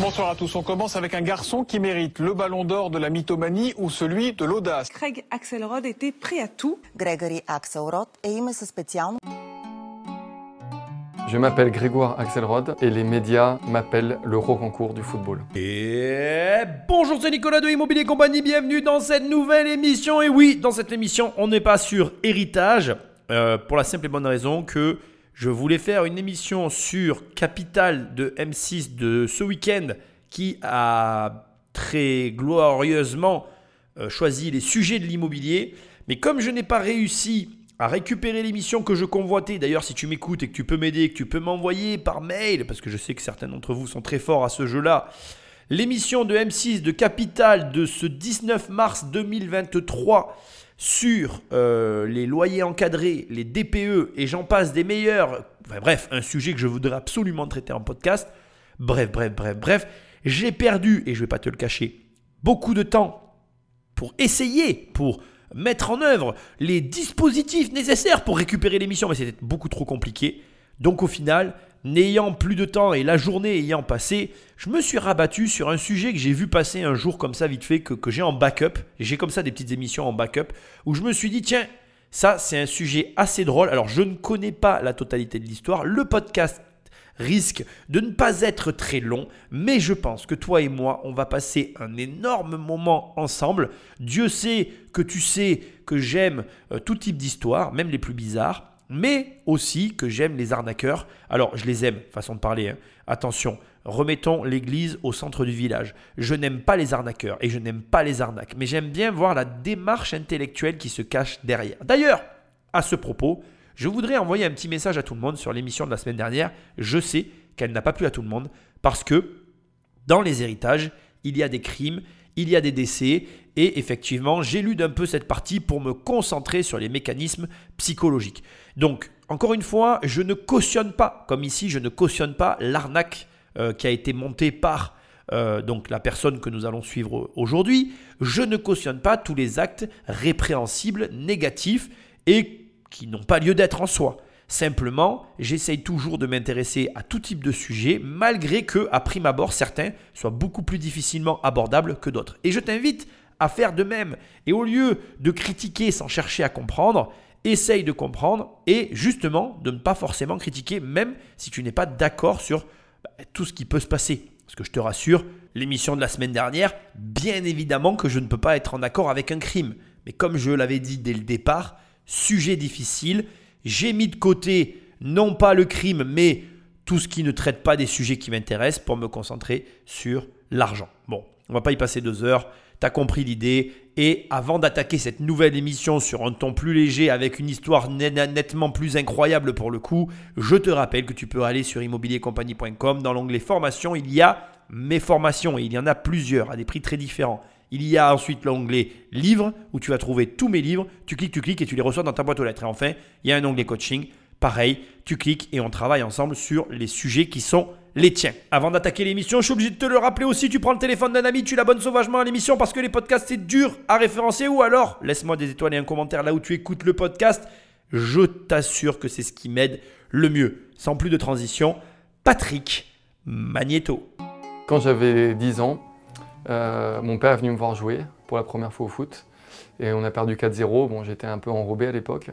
Bonsoir à tous. On commence avec un garçon qui mérite le ballon d'or de la mythomanie ou celui de l'audace. Craig Axelrod était prêt à tout. Gregory Axelrod je m'appelle Grégoire Axelrod et les médias m'appellent le Rocancourt du football. Et bonjour, c'est Nicolas de Immobilier Compagnie, bienvenue dans cette nouvelle émission. Et oui, dans cette émission, on n'est pas sur héritage, euh, pour la simple et bonne raison que je voulais faire une émission sur Capital de M6 de ce week-end qui a très glorieusement euh, choisi les sujets de l'immobilier. Mais comme je n'ai pas réussi à récupérer l'émission que je convoitais. D'ailleurs, si tu m'écoutes et que tu peux m'aider, que tu peux m'envoyer par mail, parce que je sais que certains d'entre vous sont très forts à ce jeu-là, l'émission de M6 de Capital de ce 19 mars 2023 sur euh, les loyers encadrés, les DPE et j'en passe des meilleurs. Bref, un sujet que je voudrais absolument traiter en podcast. Bref, bref, bref, bref. J'ai perdu, et je ne vais pas te le cacher, beaucoup de temps pour essayer, pour mettre en œuvre les dispositifs nécessaires pour récupérer l'émission, mais c'était beaucoup trop compliqué. Donc au final, n'ayant plus de temps et la journée ayant passé, je me suis rabattu sur un sujet que j'ai vu passer un jour comme ça vite fait, que, que j'ai en backup. J'ai comme ça des petites émissions en backup, où je me suis dit, tiens, ça c'est un sujet assez drôle. Alors je ne connais pas la totalité de l'histoire. Le podcast risque de ne pas être très long, mais je pense que toi et moi, on va passer un énorme moment ensemble. Dieu sait que tu sais que j'aime euh, tout type d'histoire, même les plus bizarres, mais aussi que j'aime les arnaqueurs. Alors, je les aime, façon de parler. hein. Attention, remettons l'église au centre du village. Je n'aime pas les arnaqueurs et je n'aime pas les arnaques, mais j'aime bien voir la démarche intellectuelle qui se cache derrière. D'ailleurs, à ce propos, je voudrais envoyer un petit message à tout le monde sur l'émission de la semaine dernière. Je sais qu'elle n'a pas plu à tout le monde parce que dans les héritages, il y a des crimes, il y a des décès et effectivement, j'ai lu d'un peu cette partie pour me concentrer sur les mécanismes psychologiques. Donc, encore une fois, je ne cautionne pas, comme ici, je ne cautionne pas l'arnaque euh, qui a été montée par euh, donc la personne que nous allons suivre aujourd'hui. Je ne cautionne pas tous les actes répréhensibles, négatifs et qui n'ont pas lieu d'être en soi. Simplement, j'essaye toujours de m'intéresser à tout type de sujet, malgré que, à prime abord, certains soient beaucoup plus difficilement abordables que d'autres. Et je t'invite à faire de même. Et au lieu de critiquer sans chercher à comprendre, essaye de comprendre et justement de ne pas forcément critiquer, même si tu n'es pas d'accord sur bah, tout ce qui peut se passer. Parce que je te rassure, l'émission de la semaine dernière, bien évidemment que je ne peux pas être en accord avec un crime. Mais comme je l'avais dit dès le départ, sujet difficile, j'ai mis de côté non pas le crime, mais tout ce qui ne traite pas des sujets qui m'intéressent pour me concentrer sur l'argent. Bon, on va pas y passer deux heures. T'as compris l'idée. Et avant d'attaquer cette nouvelle émission sur un ton plus léger avec une histoire nettement plus incroyable pour le coup, je te rappelle que tu peux aller sur immobiliercompagnie.com. Dans l'onglet formation, il y a mes formations et il y en a plusieurs à des prix très différents. Il y a ensuite l'onglet livres où tu vas trouver tous mes livres. Tu cliques, tu cliques et tu les reçois dans ta boîte aux lettres. Et enfin, il y a un onglet coaching. Pareil, tu cliques et on travaille ensemble sur les sujets qui sont les tiens. Avant d'attaquer l'émission, je suis obligé de te le rappeler aussi, tu prends le téléphone d'un ami, tu l'abonnes sauvagement à l'émission parce que les podcasts c'est dur à référencer ou alors laisse-moi des étoiles et un commentaire là où tu écoutes le podcast. Je t'assure que c'est ce qui m'aide le mieux. Sans plus de transition, Patrick Magneto. Quand j'avais 10 ans, euh, mon père est venu me voir jouer pour la première fois au foot. Et on a perdu 4-0. Bon, j'étais un peu enrobé à l'époque.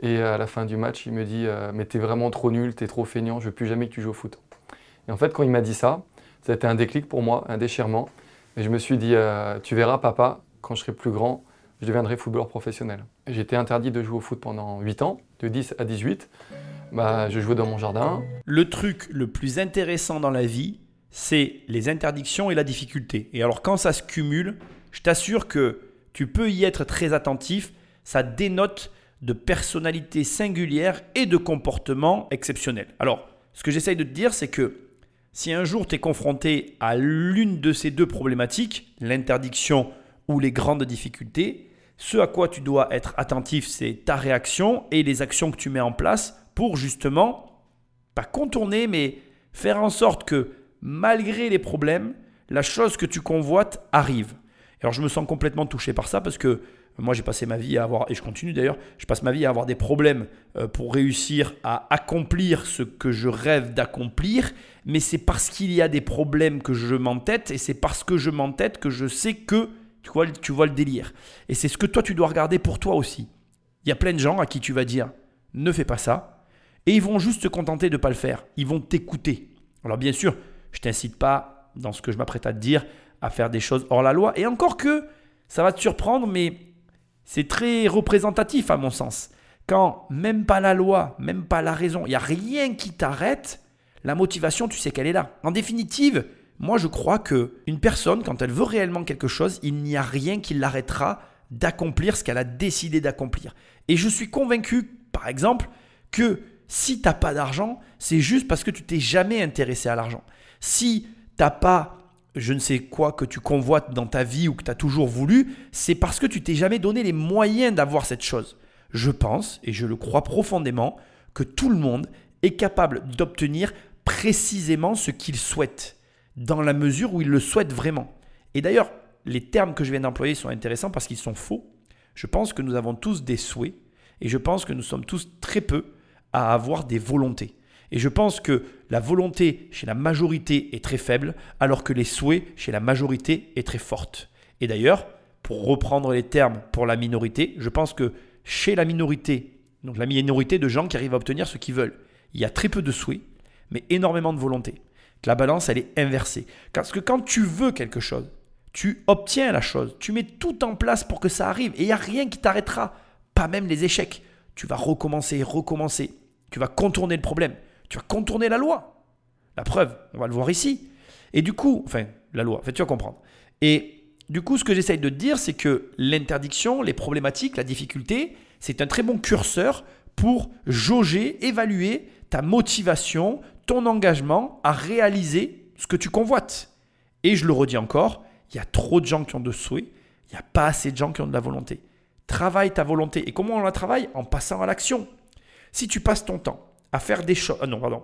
Et à la fin du match, il me dit euh, Mais t'es vraiment trop nul, t'es trop feignant, je veux plus jamais que tu joues au foot. Et en fait, quand il m'a dit ça, ça a été un déclic pour moi, un déchirement. Et je me suis dit euh, Tu verras, papa, quand je serai plus grand, je deviendrai footballeur professionnel. J'étais interdit de jouer au foot pendant 8 ans, de 10 à 18. Bah, je jouais dans mon jardin. Le truc le plus intéressant dans la vie, c'est les interdictions et la difficulté. Et alors quand ça se cumule, je t'assure que tu peux y être très attentif, ça dénote de personnalité singulière et de comportement exceptionnel. Alors, ce que j'essaye de te dire, c'est que si un jour tu es confronté à l'une de ces deux problématiques, l'interdiction ou les grandes difficultés, ce à quoi tu dois être attentif, c'est ta réaction et les actions que tu mets en place pour justement, pas contourner, mais faire en sorte que malgré les problèmes, la chose que tu convoites arrive. Alors je me sens complètement touché par ça parce que Moi, j'ai passé ma vie à avoir, et je continue d'ailleurs, je passe ma vie à avoir des problèmes euh, pour réussir à accomplir ce que je rêve d'accomplir, mais c'est parce qu'il y a des problèmes que je m'entête, et c'est parce que je m'entête que je sais que, tu vois, tu vois le délire. Et c'est ce que toi, tu dois regarder pour toi aussi. Il y a plein de gens à qui tu vas dire, ne fais pas ça, et ils vont juste se contenter de ne pas le faire. Ils vont t'écouter. Alors bien sûr, je t'incite pas, dans ce que je m'apprête à te dire, à faire des choses hors la loi, et encore que, ça va te surprendre, mais c'est très représentatif à mon sens. Quand même pas la loi, même pas la raison, il n'y a rien qui t'arrête, la motivation, tu sais qu'elle est là. En définitive, moi je crois que une personne, quand elle veut réellement quelque chose, il n'y a rien qui l'arrêtera d'accomplir ce qu'elle a décidé d'accomplir. Et je suis convaincu, par exemple, que si tu n'as pas d'argent, c'est juste parce que tu t'es jamais intéressé à l'argent. Si tu n'as pas je ne sais quoi que tu convoites dans ta vie ou que tu as toujours voulu, c'est parce que tu t'es jamais donné les moyens d'avoir cette chose. Je pense, et je le crois profondément, que tout le monde est capable d'obtenir précisément ce qu'il souhaite, dans la mesure où il le souhaite vraiment. Et d'ailleurs, les termes que je viens d'employer sont intéressants parce qu'ils sont faux. Je pense que nous avons tous des souhaits, et je pense que nous sommes tous très peu à avoir des volontés. Et je pense que la volonté chez la majorité est très faible, alors que les souhaits chez la majorité est très forte. Et d'ailleurs, pour reprendre les termes pour la minorité, je pense que chez la minorité, donc la minorité de gens qui arrivent à obtenir ce qu'ils veulent, il y a très peu de souhaits, mais énormément de volonté. La balance, elle est inversée. Parce que quand tu veux quelque chose, tu obtiens la chose, tu mets tout en place pour que ça arrive, et il n'y a rien qui t'arrêtera, pas même les échecs. Tu vas recommencer, recommencer, tu vas contourner le problème. Tu vas contourner la loi. La preuve, on va le voir ici. Et du coup, enfin, la loi, en fait, tu vas comprendre. Et du coup, ce que j'essaye de te dire, c'est que l'interdiction, les problématiques, la difficulté, c'est un très bon curseur pour jauger, évaluer ta motivation, ton engagement à réaliser ce que tu convoites. Et je le redis encore, il y a trop de gens qui ont de souhaits, il n'y a pas assez de gens qui ont de la volonté. Travaille ta volonté. Et comment on la travaille? En passant à l'action. Si tu passes ton temps à faire des choses. Ah non, pardon.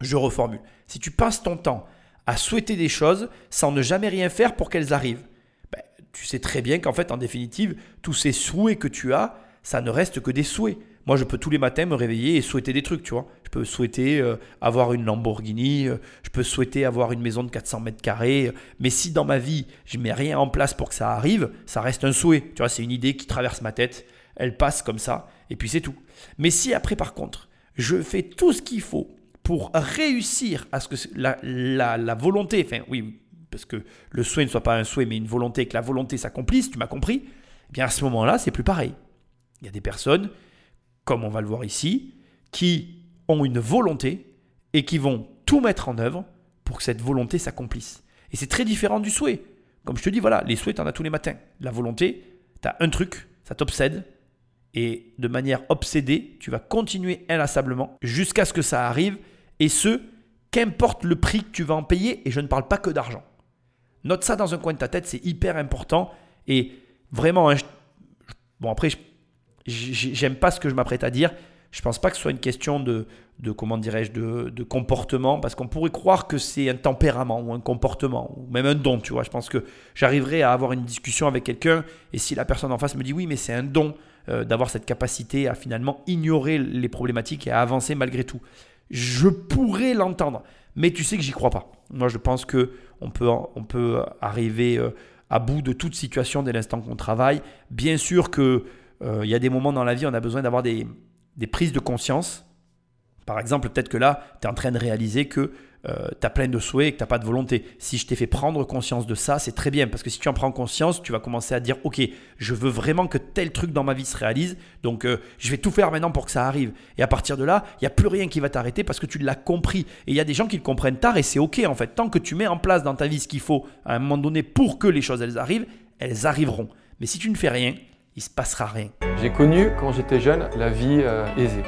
Je reformule. Si tu passes ton temps à souhaiter des choses sans ne jamais rien faire pour qu'elles arrivent, ben, tu sais très bien qu'en fait, en définitive, tous ces souhaits que tu as, ça ne reste que des souhaits. Moi, je peux tous les matins me réveiller et souhaiter des trucs, tu vois. Je peux souhaiter euh, avoir une Lamborghini, euh, je peux souhaiter avoir une maison de 400 mètres carrés. mais si dans ma vie, je mets rien en place pour que ça arrive, ça reste un souhait. Tu vois, c'est une idée qui traverse ma tête, elle passe comme ça, et puis c'est tout. Mais si après, par contre, je fais tout ce qu'il faut pour réussir à ce que la, la, volonté, enfin oui, parce que le souhait ne soit pas un souhait, mais une volonté, que la volonté s'accomplisse, tu m'as compris, eh bien à ce moment-là, c'est plus pareil. Il y a des personnes, comme on va le voir ici, qui ont une volonté et qui vont tout mettre en œuvre pour que cette volonté s'accomplisse. Et c'est très différent du souhait. Comme je te dis, voilà, les souhaits, tu en as tous les matins. La volonté, tu as un truc, ça t'obsède, et de manière obsédée, tu vas continuer inlassablement jusqu'à ce que ça arrive, et ce, qu'importe le prix que tu vas en payer, et je ne parle pas que d'argent. Note ça dans un coin de ta tête, c'est hyper important, et vraiment, hein, bon après, j'aime pas ce que je m'apprête à dire, je pense pas que ce soit une question de, de comment dirais-je, de, de, comportement, parce qu'on pourrait croire que c'est un tempérament ou un comportement, ou même un don, tu vois. Je pense que j'arriverai à avoir une discussion avec quelqu'un, et si la personne en face me dit oui, mais c'est un don, euh, d'avoir cette capacité à finalement ignorer les problématiques et à avancer malgré tout. Je pourrais l'entendre, mais tu sais que j'y crois pas. Moi, je pense que on peut, on peut arriver euh, à bout de toute situation dès l'instant qu'on travaille. Bien sûr qu'il euh, y a des moments dans la vie, on a besoin d'avoir des, des prises de conscience. Par exemple, peut-être que là, tu es en train de réaliser que euh, tu as plein de souhaits et que tu n'as pas de volonté. Si je t'ai fait prendre conscience de ça, c'est très bien. Parce que si tu en prends conscience, tu vas commencer à dire, OK, je veux vraiment que tel truc dans ma vie se réalise. Donc, euh, je vais tout faire maintenant pour que ça arrive. Et à partir de là, il n'y a plus rien qui va t'arrêter parce que tu l'as compris. Et il y a des gens qui le comprennent tard et c'est OK en fait. Tant que tu mets en place dans ta vie ce qu'il faut à un moment donné pour que les choses elles arrivent, elles arriveront. Mais si tu ne fais rien, il se passera rien. J'ai connu quand j'étais jeune la vie euh, aisée.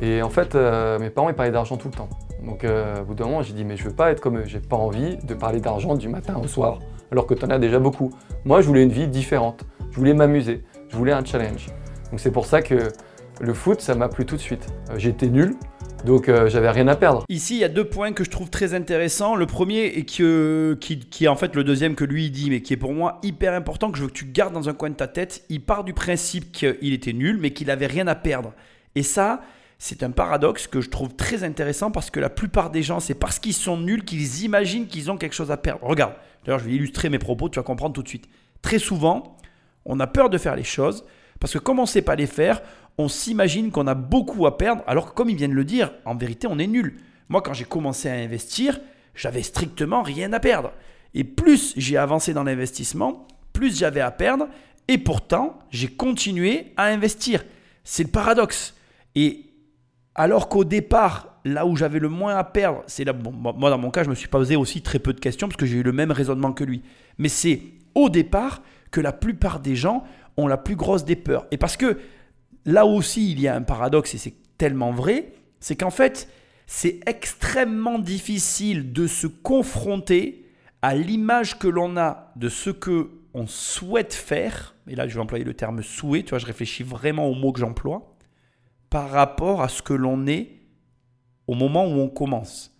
Et en fait, mes parents ils parlaient d'argent tout le temps. Donc euh, au bout d'un moment, j'ai dit mais je veux pas être comme eux, j'ai pas envie de parler d'argent du matin au soir, alors que tu en as déjà beaucoup. Moi, je voulais une vie différente, je voulais m'amuser, je voulais un challenge. Donc c'est pour ça que le foot, ça m'a plu tout de suite. Euh, j'étais nul, Donc euh, j'avais rien à perdre. Ici, il y a deux points que je trouve très intéressants. Le premier, et que, qui, est en fait le deuxième que lui dit, mais qui est pour moi hyper important, que je veux que tu gardes dans un coin de ta tête. Il part du principe qu'il était nul, mais qu'il avait rien à perdre. Et ça, c'est un paradoxe que je trouve très intéressant parce que la plupart des gens, c'est parce qu'ils sont nuls qu'ils imaginent qu'ils ont quelque chose à perdre. Regarde, d'ailleurs, je vais illustrer mes propos, tu vas comprendre tout de suite. Très souvent, on a peur de faire les choses parce que comme on ne sait pas les faire, on s'imagine qu'on a beaucoup à perdre, alors que comme ils viennent le dire, en vérité, on est nul. Moi, quand j'ai commencé à investir, j'avais strictement rien à perdre. Et plus j'ai avancé dans l'investissement, plus j'avais à perdre, et pourtant, j'ai continué à investir. C'est le paradoxe. Et alors qu'au départ, là où j'avais le moins à perdre, c'est là, moi dans mon cas, je me suis posé aussi très peu de questions parce que j'ai eu le même raisonnement que lui. Mais c'est au départ que la plupart des gens ont la plus grosse des peurs. Et parce que là aussi, il y a un paradoxe et c'est tellement vrai, c'est qu'en fait, c'est extrêmement difficile de se confronter à l'image que l'on a de ce que on souhaite faire. Et là, je vais employer le terme souhait, tu vois, je réfléchis vraiment au mot que j'emploie par rapport à ce que l'on est au moment où on commence.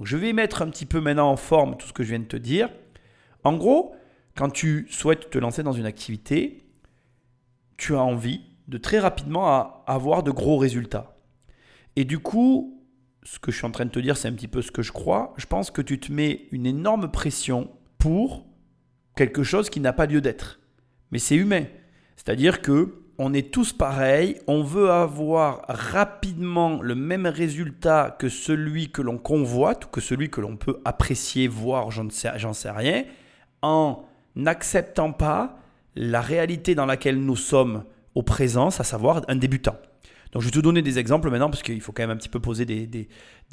Je vais mettre un petit peu maintenant en forme tout ce que je viens de te dire. En gros, quand tu souhaites te lancer dans une activité, tu as envie de très rapidement avoir de gros résultats. Et du coup, ce que je suis en train de te dire, c'est un petit peu ce que je crois. Je pense que tu te mets une énorme pression pour quelque chose qui n'a pas lieu d'être. Mais c'est humain. C'est-à-dire que on est tous pareils, on veut avoir rapidement le même résultat que celui que l'on convoite ou que celui que l'on peut apprécier, voir, j'en sais, rien, en n'acceptant pas la réalité dans laquelle nous sommes au présent, à savoir un débutant. Donc je vais te donner des exemples maintenant parce qu'il faut quand même un petit peu poser des,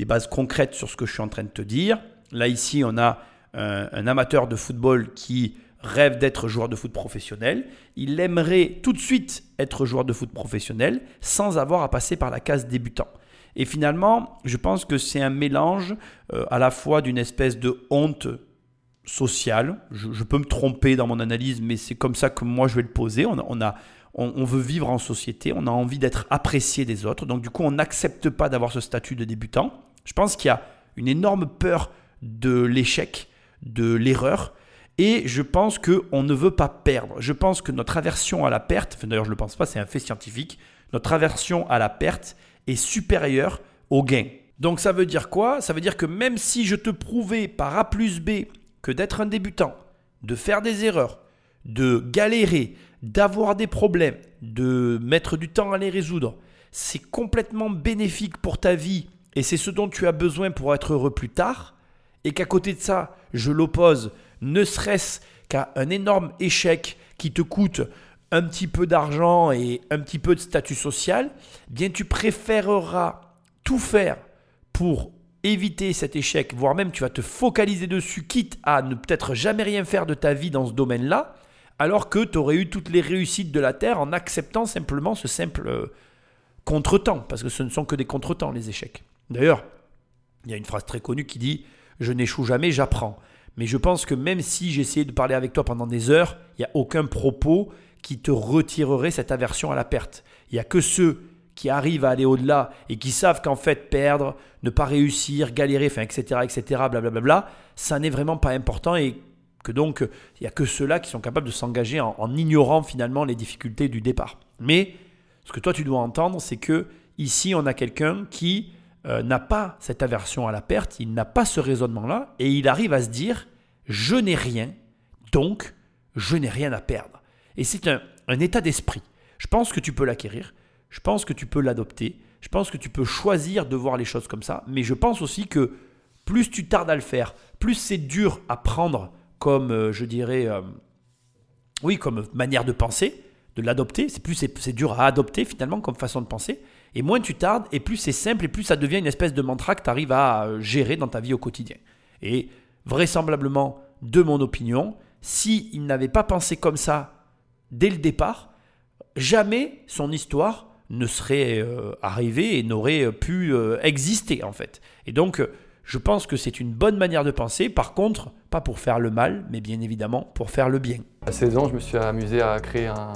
bases concrètes sur ce que je suis en train de te dire. Là ici, on a un, un amateur de football qui rêve d'être joueur de foot professionnel. Il aimerait tout de suite être joueur de foot professionnel sans avoir à passer par la case débutant. Et finalement, je pense que c'est un mélange euh, à la fois d'une espèce de honte sociale. Je, peux me tromper dans mon analyse, mais c'est comme ça que moi je vais le poser. On, a, on, veut vivre en société, on a envie d'être apprécié des autres. Donc du coup, on n'accepte pas d'avoir ce statut de débutant. Je pense qu'il y a une énorme peur de l'échec, de l'erreur. Et je pense qu'on ne veut pas perdre. Je pense que notre aversion à la perte, d'ailleurs je ne le pense pas, c'est un fait scientifique, notre aversion à la perte est supérieure au gain. Donc ça veut dire quoi? Ça veut dire que même si je te prouvais par A plus B que d'être un débutant, de faire des erreurs, de galérer, d'avoir des problèmes, de mettre du temps à les résoudre, c'est complètement bénéfique pour ta vie et c'est ce dont tu as besoin pour être heureux plus tard, et qu'à côté de ça, je l'oppose ne serait-ce qu'à un énorme échec qui te coûte un petit peu d'argent et un petit peu de statut social, eh bien tu préféreras tout faire pour éviter cet échec, voire même tu vas te focaliser dessus, quitte à ne peut-être jamais rien faire de ta vie dans ce domaine-là, alors que tu aurais eu toutes les réussites de la Terre en acceptant simplement ce simple euh, contretemps, parce que ce ne sont que des contretemps, les échecs. D'ailleurs, il y a une phrase très connue qui dit ⁇ Je n'échoue jamais, j'apprends ⁇ mais je pense que même si j'essayais de parler avec toi pendant des heures, il n'y a aucun propos qui te retirerait cette aversion à la perte. Il n'y a que ceux qui arrivent à aller au-delà et qui savent qu'en fait perdre, ne pas réussir, galérer, enfin, etc., etc., blablabla, ça n'est vraiment pas important et que donc il n'y a que ceux-là qui sont capables de s'engager en, en, ignorant finalement les difficultés du départ. Mais ce que toi tu dois entendre, c'est que ici on a quelqu'un qui euh, n'a pas cette aversion à la perte, il n'a pas ce raisonnement-là, et il arrive à se dire, je n'ai rien, donc je n'ai rien à perdre. Et c'est un, état d'esprit. Je pense que tu peux l'acquérir, je pense que tu peux l'adopter, je pense que tu peux choisir de voir les choses comme ça, mais je pense aussi que plus tu tardes à le faire, plus c'est dur à prendre comme, euh, je dirais, euh, oui, comme manière de penser, de l'adopter, c'est plus c'est dur à adopter finalement comme façon de penser, et moins tu tardes, et plus c'est simple, et plus ça devient une espèce de mantra que tu arrives à euh, gérer dans ta vie au quotidien. Et vraisemblablement, de mon opinion, s'il n'avait pas pensé comme ça dès le départ, jamais son histoire ne serait euh, arrivée et n'aurait euh, pu exister en fait. Et donc, je pense que c'est une bonne manière de penser. Par contre, pas pour faire le mal, mais bien évidemment pour faire le bien. À 16 ans, je me suis amusé à créer un,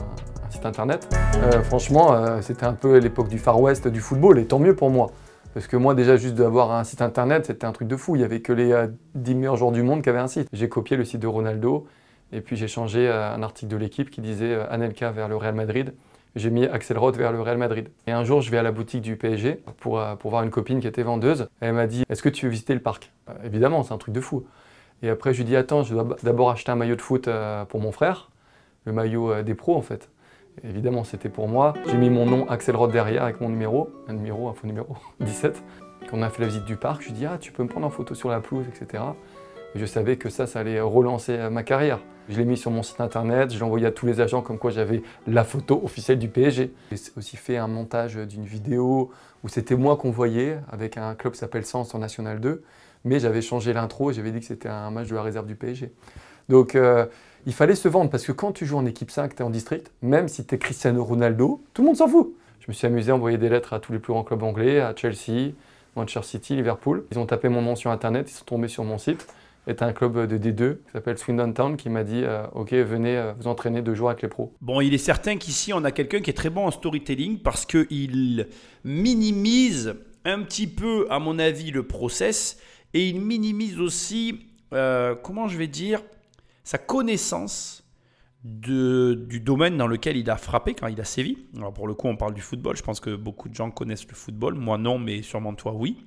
site internet. Euh, franchement, euh, c'était un peu l'époque du Far West du football, et tant mieux pour moi. Parce que moi, déjà, juste d'avoir un site internet, c'était un truc de fou. Il y avait que les euh, 10 meilleurs joueurs du monde qui avaient un site. J'ai copié le site de Ronaldo et puis j'ai changé euh, un article de l'équipe qui disait euh, Anelka vers le Real Madrid. J'ai mis Axel Roth vers le Real Madrid. Et un jour, je vais à la boutique du PSG pour, euh, pour voir une copine qui était vendeuse. Elle m'a dit Est-ce que tu veux visiter le parc? Euh, Évidemment, c'est un truc de fou. Et après, je lui dis Attends, je dois d'abord acheter un maillot de foot euh, pour mon frère, le maillot euh, des pros en fait. Évidemment, c'était pour moi. J'ai mis mon nom Axel Roth derrière avec mon numéro, un numéro, un faux numéro, 17. Quand on a fait la visite du parc, je lui dis Ah, tu peux me prendre en photo sur la pelouse, etc. Et je savais que ça, ça allait relancer euh, ma carrière. Je l'ai mis sur mon site internet, je l'ai envoyé à tous les agents comme quoi j'avais la photo officielle du PSG. J'ai aussi fait un montage d'une vidéo où c'était moi qu'on voyait avec un club qui s'appelle Sens en National 2, mais j'avais changé l'intro et j'avais dit que c'était un match de la réserve du PSG. Donc euh, il fallait se vendre parce que quand tu joues en équipe 5, tu es en district, même si tu es Cristiano Ronaldo, tout le monde s'en fout. Je me suis amusé à envoyer des lettres à tous les plus grands clubs anglais, à Chelsea, Manchester City, Liverpool. Ils ont tapé mon nom sur internet, ils sont tombés sur mon site. C'est un club de D2 qui s'appelle Swindon Town qui m'a dit euh, Ok, venez euh, vous entraîner deux jours avec les pros. Bon, il est certain qu'ici, on a quelqu'un qui est très bon en storytelling parce qu'il minimise un petit peu, à mon avis, le process et il minimise aussi, euh, comment je vais dire, sa connaissance de, du domaine dans lequel il a frappé quand il a sévi. Alors pour le coup, on parle du football. Je pense que beaucoup de gens connaissent le football. Moi non, mais sûrement toi oui.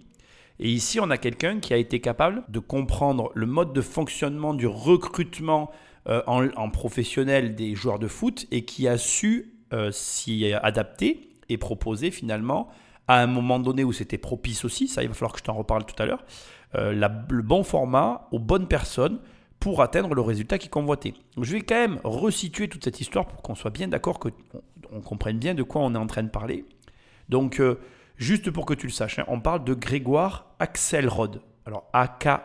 Et ici, on a quelqu'un qui a été capable de comprendre le mode de fonctionnement du recrutement euh, en, professionnel des joueurs de foot et qui a su euh, s'y adapter et proposer finalement à un moment donné où c'était propice aussi, ça il va falloir que je t'en reparle tout à l'heure, euh, le bon format aux bonnes personnes pour atteindre le résultat convoitaient. Donc, je vais quand même resituer toute cette histoire pour qu'on soit bien d'accord, qu'on on comprenne bien de quoi on est en train de parler. Donc, euh, juste pour que tu le saches, hein, on parle de Grégoire Axelrod. Alors, A-K-C-E-L-R-O-D,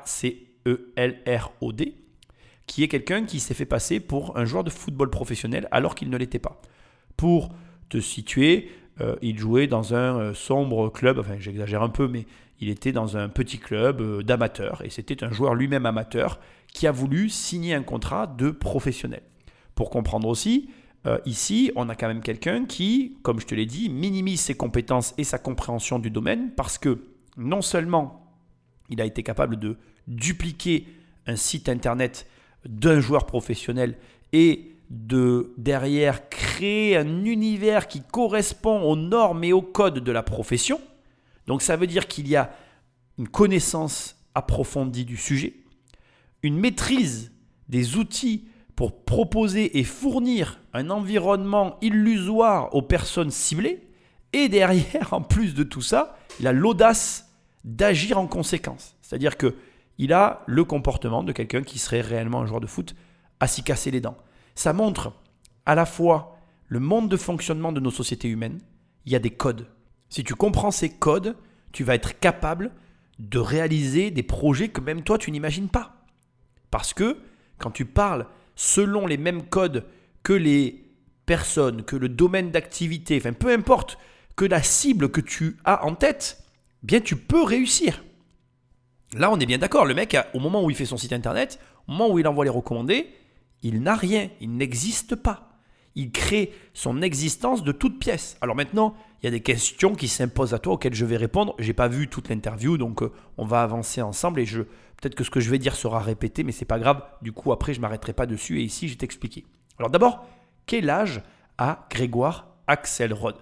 qui est quelqu'un qui s'est fait passer pour un joueur de football professionnel alors qu'il ne l'était pas. Pour te situer, euh, il jouait dans un euh, sombre club, enfin j'exagère un peu, mais il était dans un petit club euh, d'amateurs et c'était un joueur lui-même amateur qui a voulu signer un contrat de professionnel. Pour comprendre aussi, euh, ici, on a quand même quelqu'un qui, comme je te l'ai dit, minimise ses compétences et sa compréhension du domaine parce que non seulement il a été capable de dupliquer un site internet d'un joueur professionnel et de derrière créer un univers qui correspond aux normes et aux codes de la profession. Donc ça veut dire qu'il y a une connaissance approfondie du sujet, une maîtrise des outils pour proposer et fournir un environnement illusoire aux personnes ciblées, et derrière, en plus de tout ça, il a l'audace d'agir en conséquence. C'est-à-dire que il a le comportement de quelqu'un qui serait réellement un joueur de foot à s'y casser les dents. Ça montre à la fois le monde de fonctionnement de nos sociétés humaines, il y a des codes. Si tu comprends ces codes, tu vas être capable de réaliser des projets que même toi tu n'imagines pas. Parce que quand tu parles selon les mêmes codes que les personnes, que le domaine d'activité, enfin peu importe, que la cible que tu as en tête, bien tu peux réussir. Là, on est bien d'accord. Le mec, au moment où il fait son site internet, au moment où il envoie les recommandés, il n'a rien, il n'existe pas. Il crée son existence de toutes pièces. Alors maintenant, il y a des questions qui s'imposent à toi auxquelles je vais répondre. J'ai pas vu toute l'interview, donc euh, on va avancer ensemble et je peut-être que ce que je vais dire sera répété, mais c'est pas grave. Du coup, après, je m'arrêterai pas dessus et ici, je vais t'expliquer. Alors d'abord, quel âge a Grégoire Axelrod?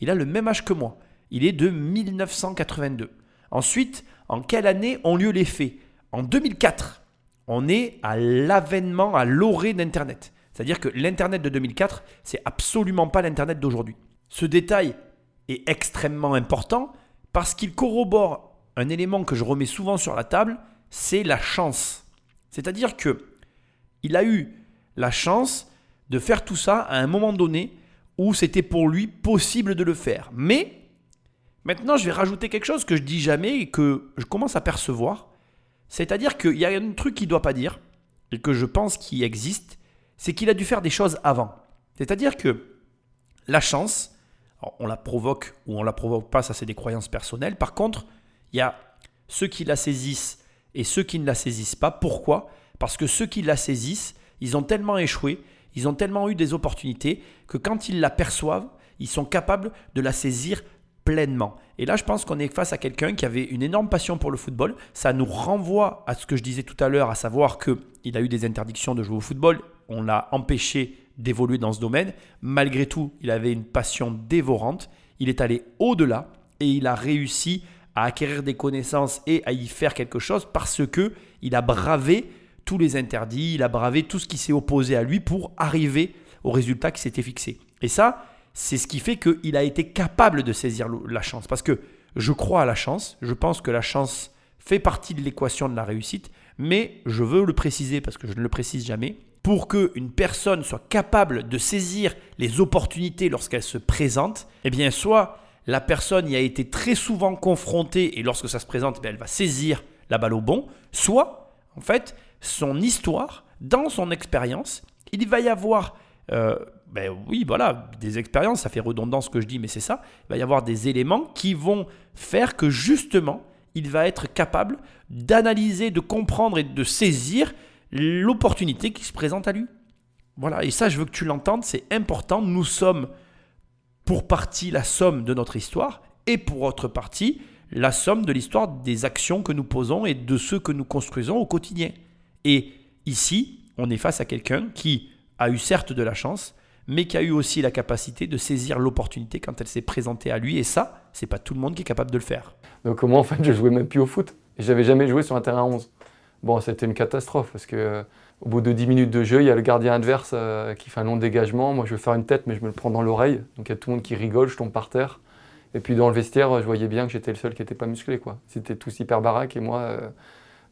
Il a le même âge que moi. Il est de 1982. Ensuite, en quelle année ont lieu les faits? En 2004. On est à l'avènement, à l'orée d'Internet. C'est-à-dire que l'Internet de 2004, c'est absolument pas l'Internet d'aujourd'hui. Ce détail est extrêmement important parce qu'il corrobore un élément que je remets souvent sur la table, c'est la chance. C'est-à-dire que il a eu la chance de faire tout ça à un moment donné où c'était pour lui possible de le faire. Mais maintenant, je vais rajouter quelque chose que je dis jamais et que je commence à percevoir. C'est-à-dire qu'il y a un truc qu'il ne doit pas dire et que je pense qu'il existe, c'est qu'il a dû faire des choses avant. C'est-à-dire que la chance, on la provoque ou on la provoque pas, ça c'est des croyances personnelles. Par contre, il y a ceux qui la saisissent et ceux qui ne la saisissent pas. Pourquoi? Parce que ceux qui la saisissent, ils ont tellement échoué, ils ont tellement eu des opportunités que quand ils l'aperçoivent, ils sont capables de la saisir pleinement. Et là, je pense qu'on est face à quelqu'un qui avait une énorme passion pour le football. Ça nous renvoie à ce que je disais tout à l'heure, à savoir qu'il a eu des interdictions de jouer au football. On l'a empêché d'évoluer dans ce domaine. Malgré tout, il avait une passion dévorante. Il est allé au-delà et il a réussi à acquérir des connaissances et à y faire quelque chose parce que il a bravé tous les interdits, il a bravé tout ce qui s'est opposé à lui pour arriver au résultat qui s'était fixé. Et ça, c'est ce qui fait qu'il a été capable de saisir la chance. Parce que je crois à la chance, je pense que la chance fait partie de l'équation de la réussite, mais je veux le préciser parce que je ne le précise jamais. Pour qu'une personne soit capable de saisir les opportunités lorsqu'elles se présentent, eh bien, soit la personne y a été très souvent confrontée et lorsque ça se présente, eh elle va saisir la balle au bon, soit, en fait, son histoire, dans son expérience, il va y avoir, euh, ben oui, voilà, des expériences, ça fait redondant ce que je dis, mais c'est ça, il va y avoir des éléments qui vont faire que justement, il va être capable d'analyser, de comprendre et de saisir l'opportunité qui se présente à lui. Voilà, et ça, je veux que tu l'entendes, c'est important. Nous sommes pour partie la somme de notre histoire et pour autre partie la somme de l'histoire des actions que nous posons et de ceux que nous construisons au quotidien. Et ici, on est face à quelqu'un qui a eu certes de la chance, mais qui a eu aussi la capacité de saisir l'opportunité quand elle s'est présentée à lui. Et ça, c'est pas tout le monde qui est capable de le faire. Donc moi, en fait, je jouais même plus au foot. J'avais jamais joué sur un terrain 11. Bon, c'était une catastrophe parce que au bout de 10 minutes de jeu, il y a le gardien adverse euh, qui fait un long dégagement. Moi, je veux faire une tête, mais je me le prends dans l'oreille. Donc il y a tout le monde qui rigole, je tombe par terre. Et puis dans le vestiaire, je voyais bien que j'étais le seul qui n'était pas musclé. C'était tous hyper baraque et moi, euh,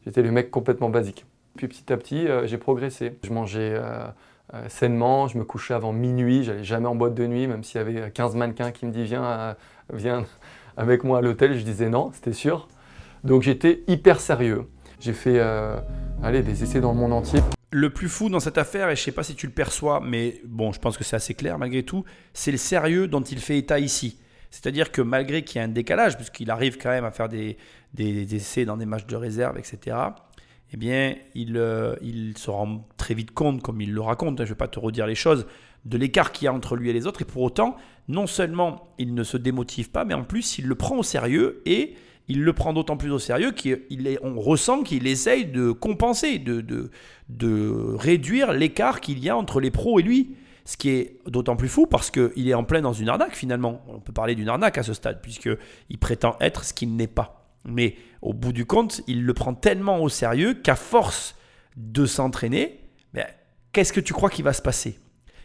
j'étais le mec complètement basique. Puis petit à petit, euh, j'ai progressé. Je mangeais sainement, je me couchais avant minuit, j'allais jamais en boîte de nuit, même s'il y avait 15 mannequins qui me disaient viens, viens avec moi à l'hôtel, je disais non, c'était sûr. Donc j'étais hyper sérieux. J'ai fait allez, des essais dans le monde entier le plus fou dans cette affaire, et je ne sais pas si tu le perçois, mais bon, je pense que c'est assez clair malgré tout, c'est le sérieux dont il fait état ici. C'est-à-dire que malgré qu'il y ait un décalage, puisqu'il arrive quand même à faire des, essais dans des matchs de réserve, etc., eh bien, il, euh, il se rend très vite compte, comme il le raconte, hein, je ne vais pas te redire les choses, de l'écart qu'il y a entre lui et les autres. Et pour autant, non seulement il ne se démotive pas, mais en plus, il le prend au sérieux et il le prend d'autant plus au sérieux qu'on ressent qu'il essaye de compenser, de, réduire l'écart qu'il y a entre les pros et lui. Ce qui est d'autant plus fou parce qu'il est en plein dans une arnaque finalement. On peut parler d'une arnaque à ce stade, puisqu'il prétend être ce qu'il n'est pas. Mais au bout du compte, il le prend tellement au sérieux qu'à force de s'entraîner, ben, qu'est-ce que tu crois qu'il va se passer?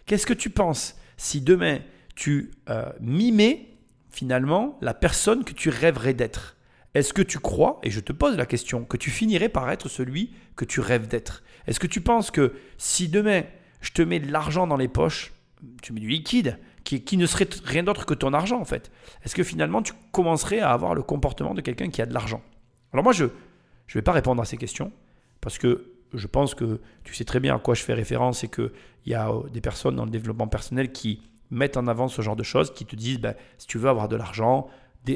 Qu'est-ce que tu penses si demain tu euh, mimais finalement la personne que tu rêverais d'être? Est-ce que tu crois, et je te pose la question, que tu finirais par être celui que tu rêves d'être? Est-ce que tu penses que si demain je te mets de l'argent dans les poches, tu mets du liquide, qui, ne serait rien d'autre que ton argent en fait, est-ce que finalement tu commencerais à avoir le comportement de quelqu'un qui a de l'argent? Alors moi je ne vais pas répondre à ces questions, parce que je pense que tu sais très bien à quoi je fais référence et qu'il y a euh, des personnes dans le développement personnel qui mettent en avant ce genre de choses, qui te disent, ben, si tu veux avoir de l'argent,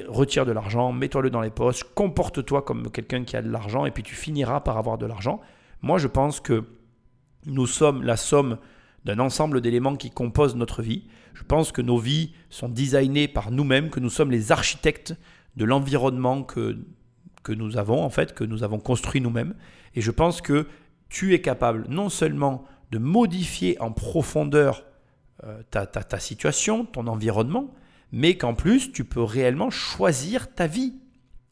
retire de l'argent, mets-toi-le dans les poches, comporte-toi comme quelqu'un qui a de l'argent et puis tu finiras par avoir de l'argent. Moi, je pense que nous sommes la somme d'un ensemble d'éléments qui composent notre vie. Je pense que nos vies sont designées par nous-mêmes, que nous sommes les architectes de l'environnement que, que nous avons, en fait, que nous avons construit nous-mêmes. Et je pense que tu es capable non seulement de modifier en profondeur euh, ta, ta, ta situation, ton environnement, mais qu'en plus, tu peux réellement choisir ta vie.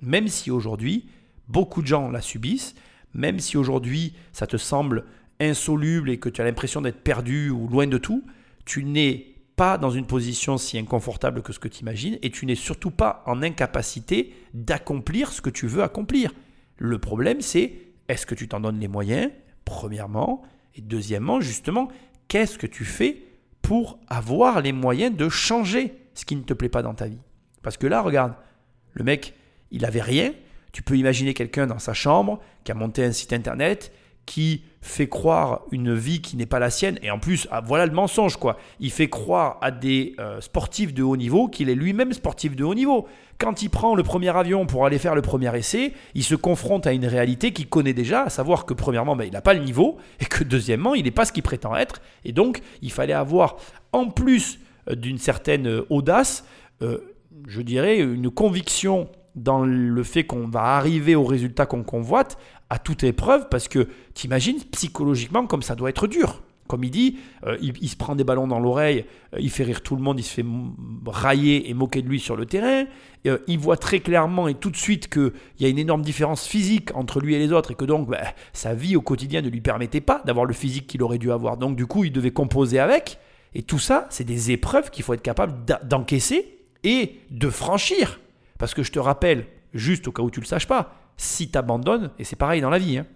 Même si aujourd'hui, beaucoup de gens la subissent, même si aujourd'hui, ça te semble insoluble et que tu as l'impression d'être perdu ou loin de tout, tu n'es pas dans une position si inconfortable que ce que tu imagines et tu n'es surtout pas en incapacité d'accomplir ce que tu veux accomplir. Le problème, c'est est-ce que tu t'en donnes les moyens, premièrement, et deuxièmement, justement, qu'est-ce que tu fais pour avoir les moyens de changer? Ce qui ne te plaît pas dans ta vie. Parce que là, regarde, le mec, il avait rien. Tu peux imaginer quelqu'un dans sa chambre qui a monté un site internet, qui fait croire une vie qui n'est pas la sienne. Et en plus, ah, voilà le mensonge, quoi. Il fait croire à des euh, sportifs de haut niveau qu'il est lui-même sportif de haut niveau. Quand il prend le premier avion pour aller faire le premier essai, il se confronte à une réalité qu'il connaît déjà, à savoir que premièrement, ben, il n'a pas le niveau, et que deuxièmement, il n'est pas ce qu'il prétend être. Et donc, il fallait avoir, en plus d'une certaine euh, audace, je dirais, une conviction dans le fait qu'on va arriver au résultat qu'on convoite à toute épreuve, parce que t'imagines psychologiquement comme ça doit être dur. Comme il dit, euh, il, se prend des ballons dans l'oreille, euh, il fait rire tout le monde, il se fait railler et moquer de lui sur le terrain. Euh, il voit très clairement et tout de suite qu'il y a une énorme différence physique entre lui et les autres et que donc bah, sa vie au quotidien ne lui permettait pas d'avoir le physique qu'il aurait dû avoir. Donc du coup, il devait composer avec. Et tout ça, c'est des épreuves qu'il faut être capable d'encaisser et de franchir. Parce que je te rappelle, juste au cas où tu ne le saches pas, si tu abandonnes, et c'est pareil dans la vie, hein,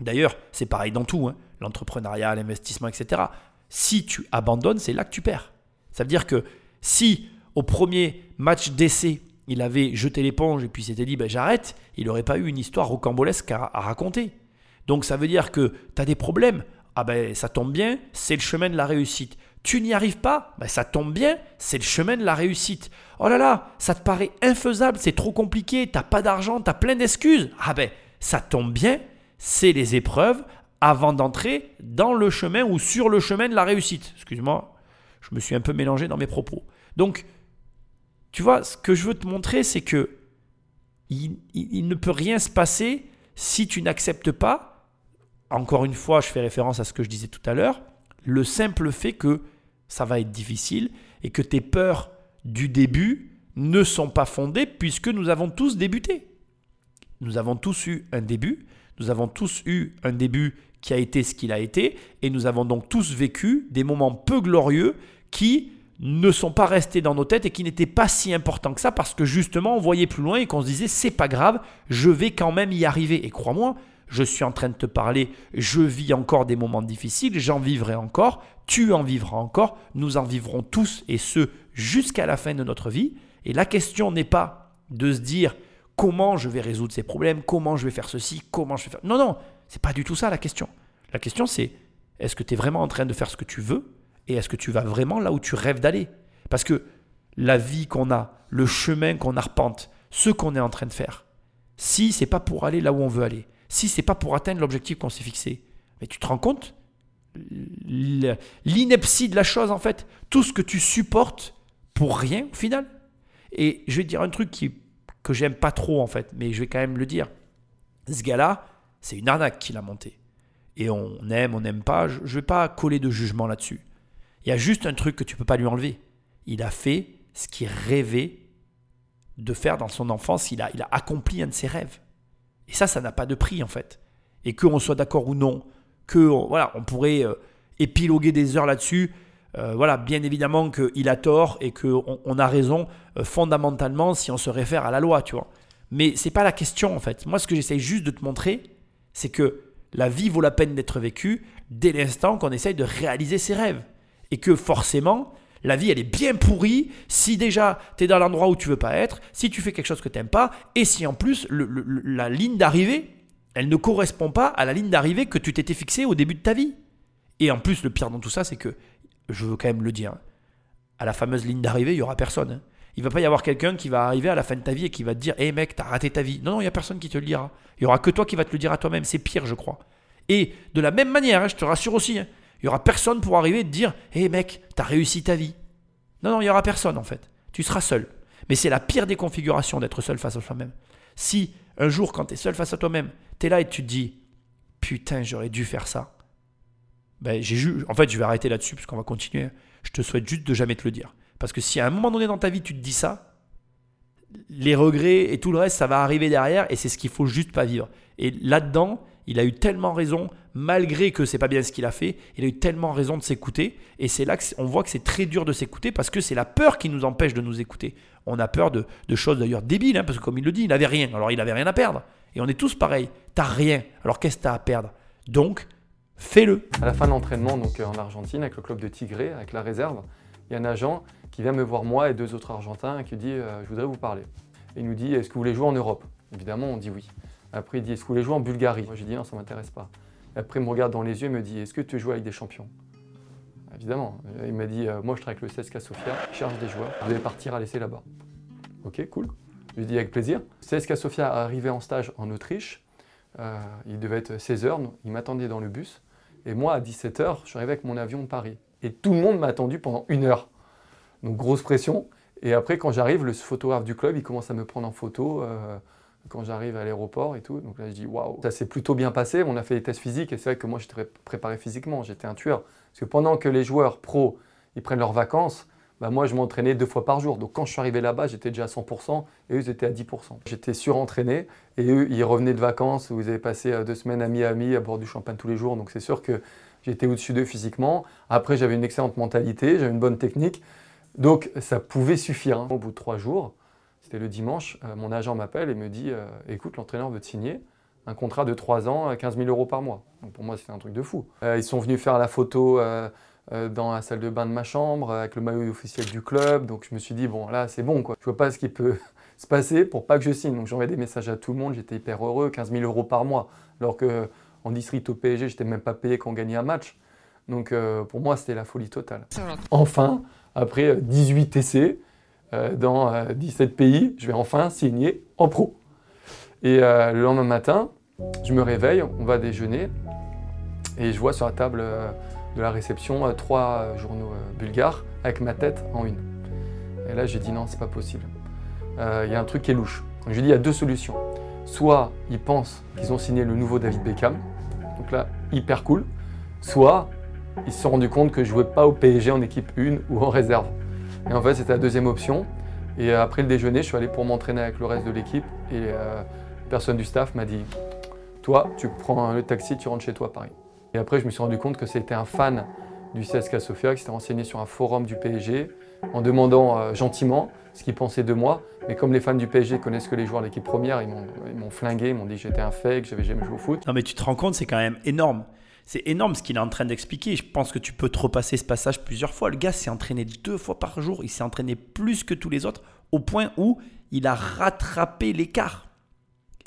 D'ailleurs, c'est pareil dans tout, hein, l'entrepreneuriat, l'investissement, etc. Si tu abandonnes, c'est là que tu perds. Ça veut dire que si au premier match d'essai, il avait jeté l'éponge et puis s'était dit ben, j'arrête, il n'aurait pas eu une histoire rocambolesque à, à raconter. Donc ça veut dire que tu as des problèmes. Ah ben ça tombe bien, c'est le chemin de la réussite. Tu n'y arrives pas, ben, ça tombe bien, c'est le chemin de la réussite. Oh là là, ça te paraît infaisable, c'est trop compliqué, t'as pas d'argent, t'as plein d'excuses. Ah ben ça tombe bien, c'est les épreuves avant d'entrer dans le chemin ou sur le chemin de la réussite. Excuse-moi, je me suis un peu mélangé dans mes propos. Donc, tu vois, ce que je veux te montrer, c'est que il, il- il ne peut rien se passer si tu n'acceptes pas, encore une fois, je fais référence à ce que je disais tout à l'heure, le simple fait que ça va être difficile et que tes peurs du début ne sont pas fondées puisque nous avons tous débuté. Nous avons tous eu un début, nous avons tous eu un début qui a été ce qu'il a été, et nous avons donc tous vécu des moments peu glorieux qui ne sont pas restés dans nos têtes et qui n'étaient pas si importants que ça parce que justement on voyait plus loin et qu'on se disait c'est pas grave, je vais quand même y arriver. Et crois-moi, je suis en train de te parler, je vis encore des moments difficiles, j'en vivrai encore, tu en vivras encore, nous en vivrons tous et ce jusqu'à la fin de notre vie. Et la question n'est pas de se dire comment je vais résoudre ces problèmes, comment je vais faire ceci, comment je vais faire? Non, non, c'est pas du tout ça la question. La question c'est est-ce que tu es vraiment en train de faire ce que tu veux et est-ce que tu vas vraiment là où tu rêves d'aller? Parce que la vie qu'on a, le chemin qu'on arpente, ce qu'on est en train de faire, si c'est pas pour aller là où on veut aller, si c'est pas pour atteindre l'objectif qu'on s'est fixé, mais tu te rends compte l'ineptie de la chose en fait, tout ce que tu supportes pour rien au final. Et je vais dire un truc qui, que j'aime pas trop en fait, mais je vais quand même le dire. Ce gars-là, c'est une arnaque qu'il a monté. Et on aime, on n'aime pas, je vais pas coller de jugement là-dessus. Il y a juste un truc que tu peux pas lui enlever. Il a fait ce qu'il rêvait de faire dans son enfance, il a, il a accompli un de ses rêves. Et ça, ça n'a pas de prix en fait. Et qu'on soit d'accord ou non, que voilà, on pourrait euh, épiloguer des heures là-dessus. Euh, voilà, bien évidemment qu'il a tort et qu'on on a raison euh, fondamentalement si on se réfère à la loi, tu vois. Mais c'est pas la question en fait. Moi, ce que j'essaye juste de te montrer, c'est que la vie vaut la peine d'être vécue dès l'instant qu'on essaye de réaliser ses rêves. Et que forcément, la vie, elle est bien pourrie si déjà tu es dans l'endroit où tu veux pas être, si tu fais quelque chose que tu n'aimes pas, et si en plus la ligne d'arrivée, elle ne correspond pas à la ligne d'arrivée que tu t'étais fixée au début de ta vie. Et en plus, le pire dans tout ça, c'est que, je veux quand même le dire, à la fameuse ligne d'arrivée, il y aura personne. hein. Il va pas y avoir quelqu'un qui va arriver à la fin de ta vie et qui va te dire Hé mec, t'as raté ta vie. Non, non, il y a personne qui te le dira. Il y aura que toi qui va te le dire à toi-même. C'est pire, je crois. Et de la même manière, hein, je te rassure aussi, hein, il y aura personne pour arriver et te dire Hé mec, t'as réussi ta vie. Non, non, il y aura personne en fait. Tu seras seul. Mais c'est la pire des configurations d'être seul face à soi-même. Si un jour, quand tu es seul face à toi-même, tu es là et tu te dis Putain, j'aurais dû faire ça. Ben, j'ai en fait, je vais arrêter là-dessus parce qu'on va continuer. Je te souhaite juste de jamais te le dire. Parce que si à un moment donné dans ta vie, tu te dis ça, les regrets et tout le reste, ça va arriver derrière et c'est ce qu'il faut juste pas vivre. Et là-dedans, il a eu tellement raison, malgré que c'est pas bien ce qu'il a fait, il a eu tellement raison de s'écouter. Et c'est là qu'on voit que c'est très dur de s'écouter parce que c'est la peur qui nous empêche de nous écouter. On a peur de, choses d'ailleurs débiles, hein, parce que comme il le dit, il n'avait rien. Alors il n'avait rien à perdre. Et on est tous pareils. T'as rien. Alors qu'est-ce que t'as à perdre? Donc, fais-le. À la fin de l'entraînement, donc euh, en Argentine, avec le club de Tigré, avec la réserve, il y a un agent qui vient me voir moi et deux autres Argentins et qui dit euh, Je voudrais vous parler. Et il nous dit Est-ce que vous voulez jouer en Europe? Évidemment, on dit oui. Après, il dit Est-ce que vous voulez jouer en Bulgarie? Moi, j'ai dit Non, ça ne m'intéresse pas. Après, il me regarde dans les yeux et me dit Est-ce que tu jouer avec des champions? Évidemment. Il m'a dit euh, Moi, je travaille avec le CSKA Sofia, je des joueurs. Vous allez partir à l'essai là-bas. Ok, cool. Je lui dis avec plaisir. CSKA Sofia arrivait en stage en Autriche. Euh, il devait être 16h, il m'attendait dans le bus. Et moi, à 17h, je suis arrivé avec mon avion de Paris. Et tout le monde m'a attendu pendant une heure. Donc grosse pression. Et après, quand j'arrive, le photographe du club, il commence à me prendre en photo euh, quand j'arrive à l'aéroport et tout. Donc là, je dis waouh, ça s'est plutôt bien passé. On a fait des tests physiques et c'est vrai que moi, j'étais préparé physiquement. J'étais un tueur. Parce que pendant que les joueurs pros, ils prennent leurs vacances, bah, moi, je m'entraînais deux fois par jour. Donc quand je suis arrivé là-bas, j'étais déjà à 100% et eux, ils étaient à 10%. J'étais surentraîné et eux, ils revenaient de vacances. Vous avez passé euh, deux semaines à Miami à bord du champagne tous les jours. Donc c'est sûr que j'étais au-dessus d'eux physiquement. Après, j'avais une excellente mentalité, j'avais une bonne technique. Donc ça pouvait suffire. hein. Au bout de trois jours, c'était le dimanche, euh, mon agent m'appelle et me dit euh, Écoute, l'entraîneur veut te signer un contrat de trois ans à 15 000 euros par mois. Pour moi, c'était un truc de fou. Euh, ils sont venus faire la photo euh, euh, dans la salle de bain de ma chambre avec le maillot officiel du club. Donc je me suis dit Bon, là, c'est bon. Quoi. Je vois pas ce qui peut se passer pour pas que je signe. Donc j'envoyais des messages à tout le monde. J'étais hyper heureux 15 000 euros par mois. Alors que en district au PSG, j'étais même pas payé quand on gagnait un match. Donc pour moi, c'était la folie totale. Enfin, après euh, 18 essais euh, dans euh, 17 pays, je vais enfin signer en pro. Et le lendemain matin, je me réveille, on va déjeuner et je vois sur la table euh, de la réception euh, trois euh, journaux bulgares avec ma tête en une. Et là, j'ai dit non, c'est pas possible. Il y a un truc qui est louche. Donc, je dit il y a deux solutions. Soit ils pensent qu'ils ont signé le nouveau David Beckham, donc là, hyper cool. Soit ils se sont rendus compte que je jouais pas au PSG en équipe 1 ou en réserve. Et en fait, c'était la deuxième option. Et après le déjeuner, je suis allé pour m'entraîner avec le reste de l'équipe. Et personne du staff m'a dit Toi, tu prends le taxi, tu rentres chez toi à Paris. Et après, je me suis rendu compte que c'était un fan du CSKA Sofia qui s'était renseigné sur un forum du PSG en demandant euh, gentiment ce qu'il pensait de moi. Mais comme les fans du PSG connaissent que les joueurs de l'équipe première, ils m'ont ils m'ont flingué, ils m'ont dit que j'étais un fake, que j'avais jamais joué au foot. Non, mais tu te rends compte, c'est quand même énorme. C'est énorme ce qu'il est en train d'expliquer. Je pense que tu peux te repasser ce passage plusieurs fois. Le gars s'est entraîné deux fois par jour. Il s'est entraîné plus que tous les autres au point où il a rattrapé l'écart.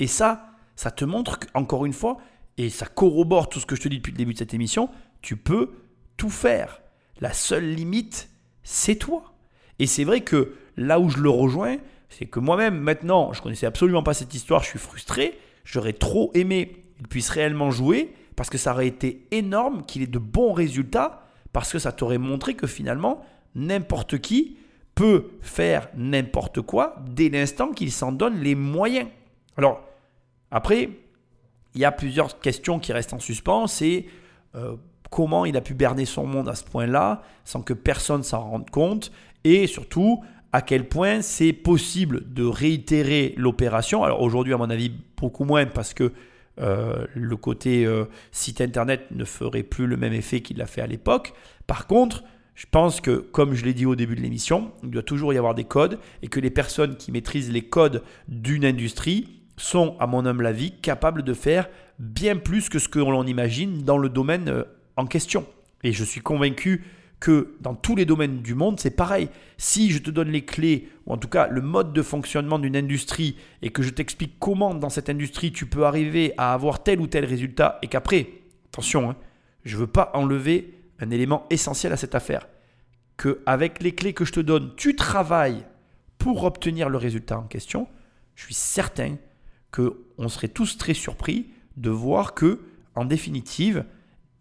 Et ça, ça te montre encore une fois, et ça corrobore tout ce que je te dis depuis le début de cette émission, tu peux tout faire. La seule limite, c'est toi. Et c'est vrai que là où je le rejoins, c'est que moi-même, maintenant, je connaissais absolument pas cette histoire, je suis frustré. J'aurais trop aimé qu'il puisse réellement jouer parce que ça aurait été énorme qu'il ait de bons résultats parce que ça t'aurait montré que finalement, n'importe qui peut faire n'importe quoi dès l'instant qu'il s'en donne les moyens. Alors, après, il y a plusieurs questions qui restent en suspens. C'est euh, comment il a pu berner son monde à ce point-là sans que personne s'en rende compte et surtout à quel point c'est possible de réitérer l'opération. Alors aujourd'hui, à mon avis, beaucoup moins parce que euh, le côté euh, site internet ne ferait plus le même effet qu'il l'a fait à l'époque. Par contre, je pense que, comme je l'ai dit au début de l'émission, il doit toujours y avoir des codes et que les personnes qui maîtrisent les codes d'une industrie sont, à mon humble avis, capables de faire bien plus que ce que l'on imagine dans le domaine euh, en question. Et je suis convaincu que dans tous les domaines du monde, c'est pareil. Si je te donne les clés, ou en tout cas le mode de fonctionnement d'une industrie, et que je t'explique comment dans cette industrie tu peux arriver à avoir tel ou tel résultat, et qu'après, attention, hein, je ne veux pas enlever un élément essentiel à cette affaire, que avec les clés que je te donne, tu travailles pour obtenir le résultat en question, je suis certain que on serait tous très surpris de voir que, en définitive,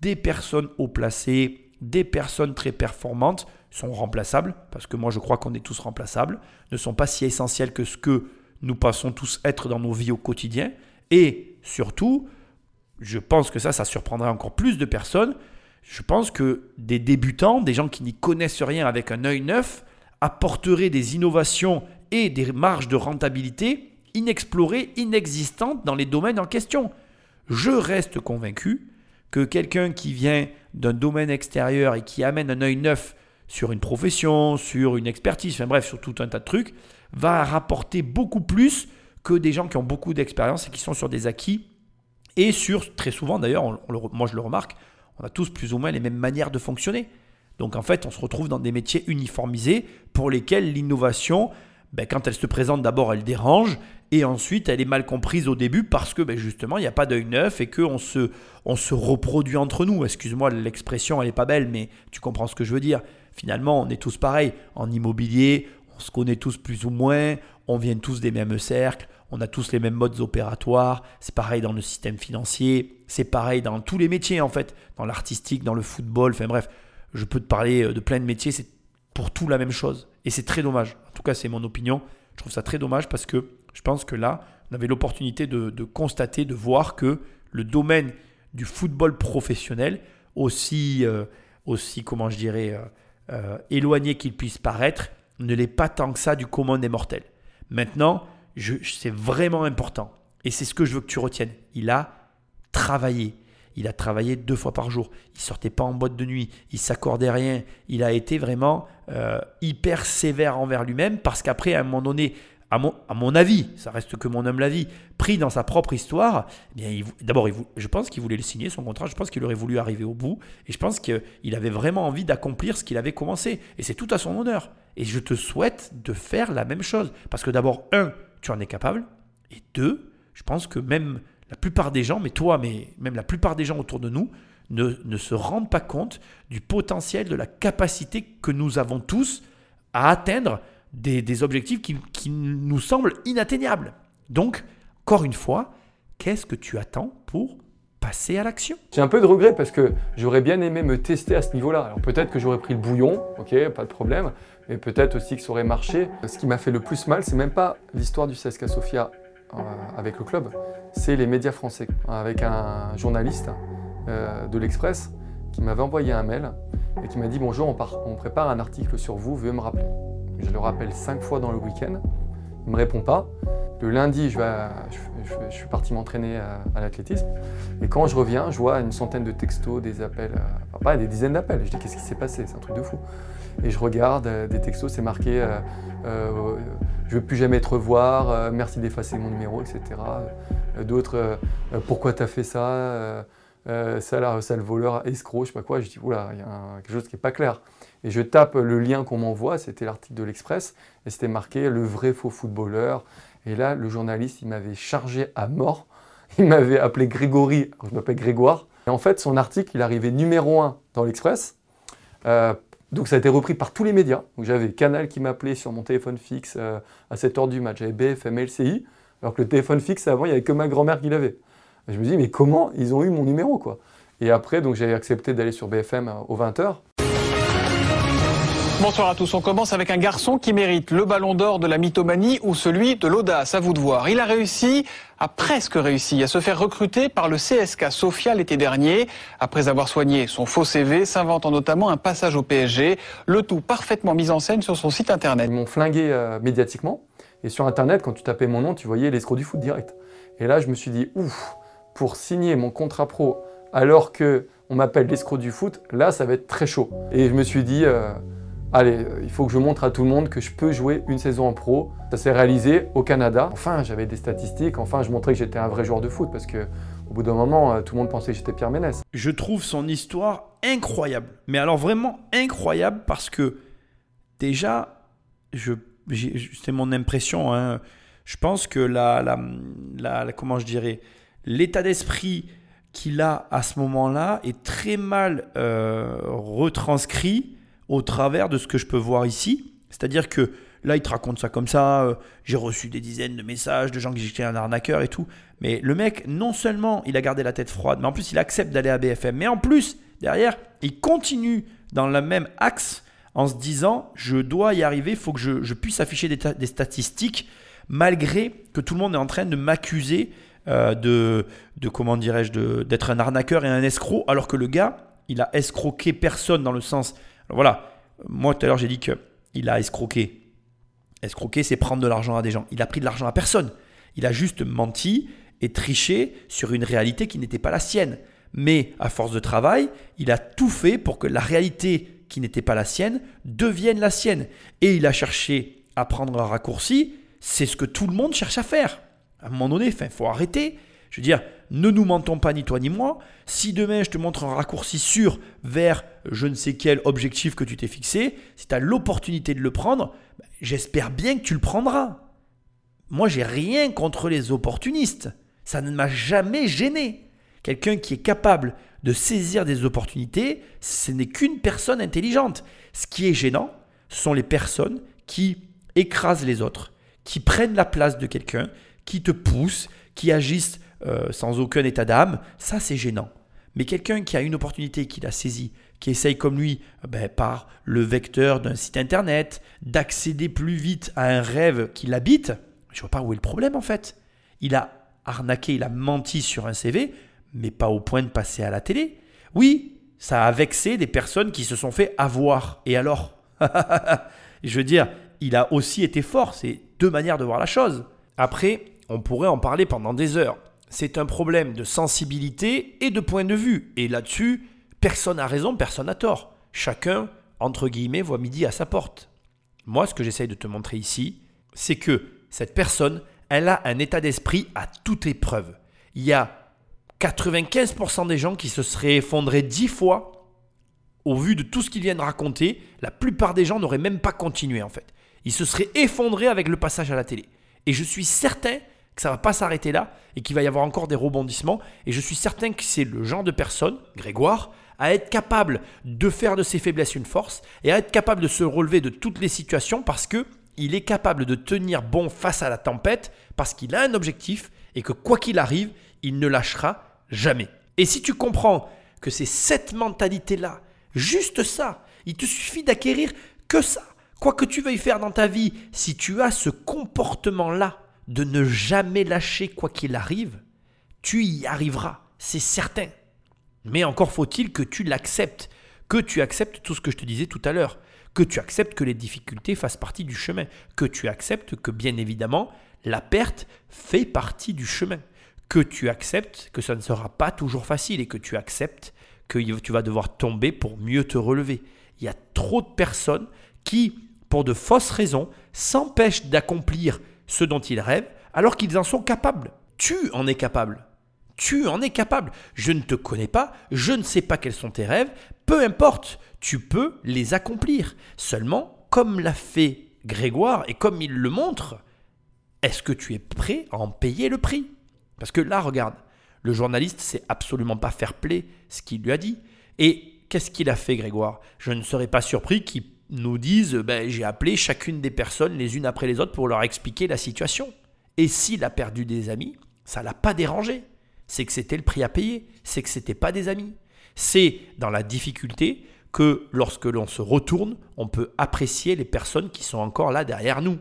des personnes haut placées, des personnes très performantes sont remplaçables, parce que moi je crois qu'on est tous remplaçables, ne sont pas si essentielles que ce que nous passons tous être dans nos vies au quotidien, et surtout, je pense que ça, ça surprendrait encore plus de personnes, je pense que des débutants, des gens qui n'y connaissent rien avec un œil neuf, apporteraient des innovations et des marges de rentabilité inexplorées, inexistantes dans les domaines en question. Je reste convaincu que quelqu'un qui vient d'un domaine extérieur et qui amène un œil neuf sur une profession, sur une expertise, enfin bref, sur tout un tas de trucs, va rapporter beaucoup plus que des gens qui ont beaucoup d'expérience et qui sont sur des acquis et sur, très souvent d'ailleurs, moi je le remarque, on a tous plus ou moins les mêmes manières de fonctionner. Donc en fait, on se retrouve dans des métiers uniformisés pour lesquels l'innovation, ben, quand elle se présente d'abord, elle dérange et ensuite elle est mal comprise au début parce que ben, justement, il n'y a pas d'œil neuf et qu'on se, on se reproduit entre nous. Excuse-moi, l'expression, elle n'est pas belle, mais tu comprends ce que je veux dire. Finalement, on est tous pareils. En immobilier, on se connaît tous plus ou moins, on vient tous des mêmes cercles, on a tous les mêmes modes opératoires, c'est pareil dans le système financier, c'est pareil dans tous les métiers en fait, dans l'artistique, dans le football, enfin bref, je peux te parler de plein de métiers, c'est pour tout la même chose. Et c'est très dommage. En tout cas, c'est mon opinion. Je trouve ça très dommage parce que je pense que là, on avait l'opportunité de, constater, de voir que le domaine du football professionnel, aussi, euh, comment je dirais, euh, euh, éloigné qu'il puisse paraître, ne l'est pas tant que ça du commun des mortels. Maintenant, je, c'est vraiment important. Et c'est ce que je veux que tu retiennes. Il a travaillé. Il a travaillé deux fois par jour. Il sortait pas en boîte de nuit. Il s'accordait rien. Il a été vraiment hyper sévère envers lui-même parce qu'après, à un moment donné, à mon, avis, ça reste que mon homme la vie, pris dans sa propre histoire, eh bien, d'abord, je pense qu'il voulait le signer, son contrat, je pense qu'il aurait voulu arriver au bout, et je pense qu'il avait vraiment envie d'accomplir ce qu'il avait commencé. Et c'est tout à son honneur. Et je te souhaite de faire la même chose. Parce que d'abord, un, tu en es capable, et deux, je pense que même la plupart des gens, mais toi, mais même la plupart des gens autour de nous, ne se rendent pas compte du potentiel, de la capacité que nous avons tous à atteindre des, objectifs qui, nous semblent inatteignables. Donc, encore une fois, qu'est-ce que tu attends pour passer à l'action? J'ai un peu de regret parce que j'aurais bien aimé me tester à ce niveau-là. Alors peut-être que j'aurais pris le bouillon, ok, pas de problème, mais peut-être aussi que ça aurait marché. Ce qui m'a fait le plus mal, c'est même pas l'histoire du CSKA Sofia euh, avec le club, c'est les médias français, avec un journaliste euh, de l'Express qui m'avait envoyé un mail et qui m'a dit bonjour, on, on prépare un article sur vous, veuillez me rappeler. Je le rappelle cinq fois dans le week-end. Il ne me répond pas. Le lundi, je, suis parti m'entraîner à, l'athlétisme. Et quand je reviens, je vois une centaine de textos, des appels, euh, enfin pas des dizaines d'appels. Je dis qu'est-ce qui s'est passé? C'est un truc de fou. Et je regarde euh, des textos, c'est marqué euh, je ne veux plus jamais te revoir, merci d'effacer mon numéro, etc. D'autres pourquoi tu as fait ça? Ça, le voleur, escroc, je sais pas quoi. Je dis oula, il y a quelque chose qui n'est pas clair. Et je tape le lien qu'on m'envoie, c'était l'article de l'Express, et c'était marqué le vrai faux footballeur. Et là, le journaliste, il m'avait chargé à mort. Il m'avait appelé Grégory, je m'appelle Grégoire. Et en fait, son article, il arrivait numéro 1 dans l'Express. Euh, donc ça a été repris par tous les médias. J'avais Canal qui m'appelait sur mon téléphone fixe euh, à 7h du match. J'avais BFM, LCI. Alors que le téléphone fixe, avant, il n'y avait que ma grand-mère qui l'avait. Je me dis, mais comment ils ont eu mon numéro quoi? Et après, donc j'ai accepté d'aller sur BFM euh, aux 20h. Bonsoir à tous. On commence avec un garçon qui mérite le ballon d'or de la mythomanie ou celui de l'audace. À vous de voir. Il a réussi, a presque réussi à se faire recruter par le CSK Sofia l'été dernier. Après avoir soigné son faux CV, s'inventant notamment un passage au PSG. Le tout parfaitement mis en scène sur son site internet. Ils m'ont flingué euh, médiatiquement. Et sur internet, quand tu tapais mon nom, tu voyais l'escroc du foot direct. Et là, je me suis dit, ouf, pour signer mon contrat pro alors que on m'appelle l'escroc du foot, là, ça va être très chaud. Et je me suis dit, euh, allez, il faut que je montre à tout le monde que je peux jouer une saison en pro. Ça s'est réalisé au Canada. Enfin, j'avais des statistiques, enfin, je montrais que j'étais un vrai joueur de foot parce que au bout d'un moment, euh, tout le monde pensait que j'étais Pierre Ménès. Je trouve son histoire incroyable. Mais alors vraiment incroyable parce que déjà, c'est mon impression, hein. je pense que la, comment je dirais, l'état d'esprit qu'il a à ce moment-là est très mal euh, retranscrit au travers de ce que je peux voir ici. C'est-à-dire que là, il te raconte ça comme ça. Euh, j'ai reçu des dizaines de messages de gens qui j'étais un arnaqueur et tout. Mais le mec, non seulement il a gardé la tête froide, mais en plus il accepte d'aller à BFM. Mais en plus, derrière, il continue dans le même axe en se disant je dois y arriver, il faut que je, puisse afficher des, statistiques malgré que tout le monde est en train de m'accuser euh, de, de, comment dirais-je, d'être un arnaqueur et un escroc, alors que le gars, il a escroqué personne dans le sens voilà, moi tout à l'heure j'ai dit qu'il a escroqué. Escroquer, c'est prendre de l'argent à des gens. Il a pris de l'argent à personne. Il a juste menti et triché sur une réalité qui n'était pas la sienne. Mais à force de travail, il a tout fait pour que la réalité qui n'était pas la sienne devienne la sienne. Et il a cherché à prendre un raccourci. C'est ce que tout le monde cherche à faire. À un moment donné, il faut arrêter. Je veux dire, ne nous mentons pas ni toi ni moi. Si demain je te montre un raccourci sûr vers je ne sais quel objectif que tu t'es fixé, si tu as l'opportunité de le prendre, ben, j'espère bien que tu le prendras. Moi, j'ai rien contre les opportunistes. Ça ne m'a jamais gêné. Quelqu'un qui est capable de saisir des opportunités, ce n'est qu'une personne intelligente. Ce qui est gênant, ce sont les personnes qui écrasent les autres, qui prennent la place de quelqu'un, qui te poussent, qui agissent euh, sans aucun état d'âme, ça c'est gênant. Mais quelqu'un qui a une opportunité, qui l'a saisie, qui essaye comme lui, ben, par le vecteur d'un site internet, d'accéder plus vite à un rêve qui l'habite, je vois pas où est le problème en fait. Il a arnaqué, il a menti sur un CV, mais pas au point de passer à la télé. Oui, ça a vexé des personnes qui se sont fait avoir. Et alors Je veux dire, il a aussi été fort. C'est deux manières de voir la chose. Après, on pourrait en parler pendant des heures. C'est un problème de sensibilité et de point de vue. Et là-dessus, personne n'a raison, personne n'a tort. Chacun, entre guillemets, voit midi à sa porte. Moi, ce que j'essaye de te montrer ici, c'est que cette personne, elle a un état d'esprit à toute épreuve. Il y a 95% des gens qui se seraient effondrés 10 fois au vu de tout ce qu'ils viennent raconter. La plupart des gens n'auraient même pas continué en fait. Ils se seraient effondrés avec le passage à la télé. Et je suis certain que ça va pas s'arrêter là et qu'il va y avoir encore des rebondissements. Et je suis certain que c'est le genre de personne, Grégoire, à être capable de faire de ses faiblesses une force et à être capable de se relever de toutes les situations parce que il est capable de tenir bon face à la tempête parce qu'il a un objectif et que quoi qu'il arrive, il ne lâchera jamais. Et si tu comprends que c'est cette mentalité-là, juste ça, il te suffit d'acquérir que ça. Quoi que tu veuilles faire dans ta vie, si tu as ce comportement-là de ne jamais lâcher quoi qu'il arrive, tu y arriveras, c'est certain. Mais encore faut-il que tu l'acceptes, que tu acceptes tout ce que je te disais tout à l'heure, que tu acceptes que les difficultés fassent partie du chemin, que tu acceptes que bien évidemment la perte fait partie du chemin, que tu acceptes que ça ne sera pas toujours facile et que tu acceptes que tu vas devoir tomber pour mieux te relever. Il y a trop de personnes qui, pour de fausses raisons, s'empêchent d'accomplir ce dont ils rêvent alors qu'ils en sont capables. Tu en es capable. Tu en es capable. Je ne te connais pas, je ne sais pas quels sont tes rêves, peu importe, tu peux les accomplir. Seulement, comme l'a fait Grégoire et comme il le montre, est-ce que tu es prêt à en payer le prix? Parce que là, regarde, le journaliste, c'est absolument pas fair play ce qu'il lui a dit. Et qu'est-ce qu'il a fait, Grégoire? Je ne serais pas surpris qu'il nous dise ben, j'ai appelé chacune des personnes les unes après les autres pour leur expliquer la situation. Et s'il a perdu des amis, ça l'a pas dérangé. C'est que c'était le prix à payer. C'est que c'était pas des amis. C'est dans la difficulté que lorsque l'on se retourne, on peut apprécier les personnes qui sont encore là derrière nous.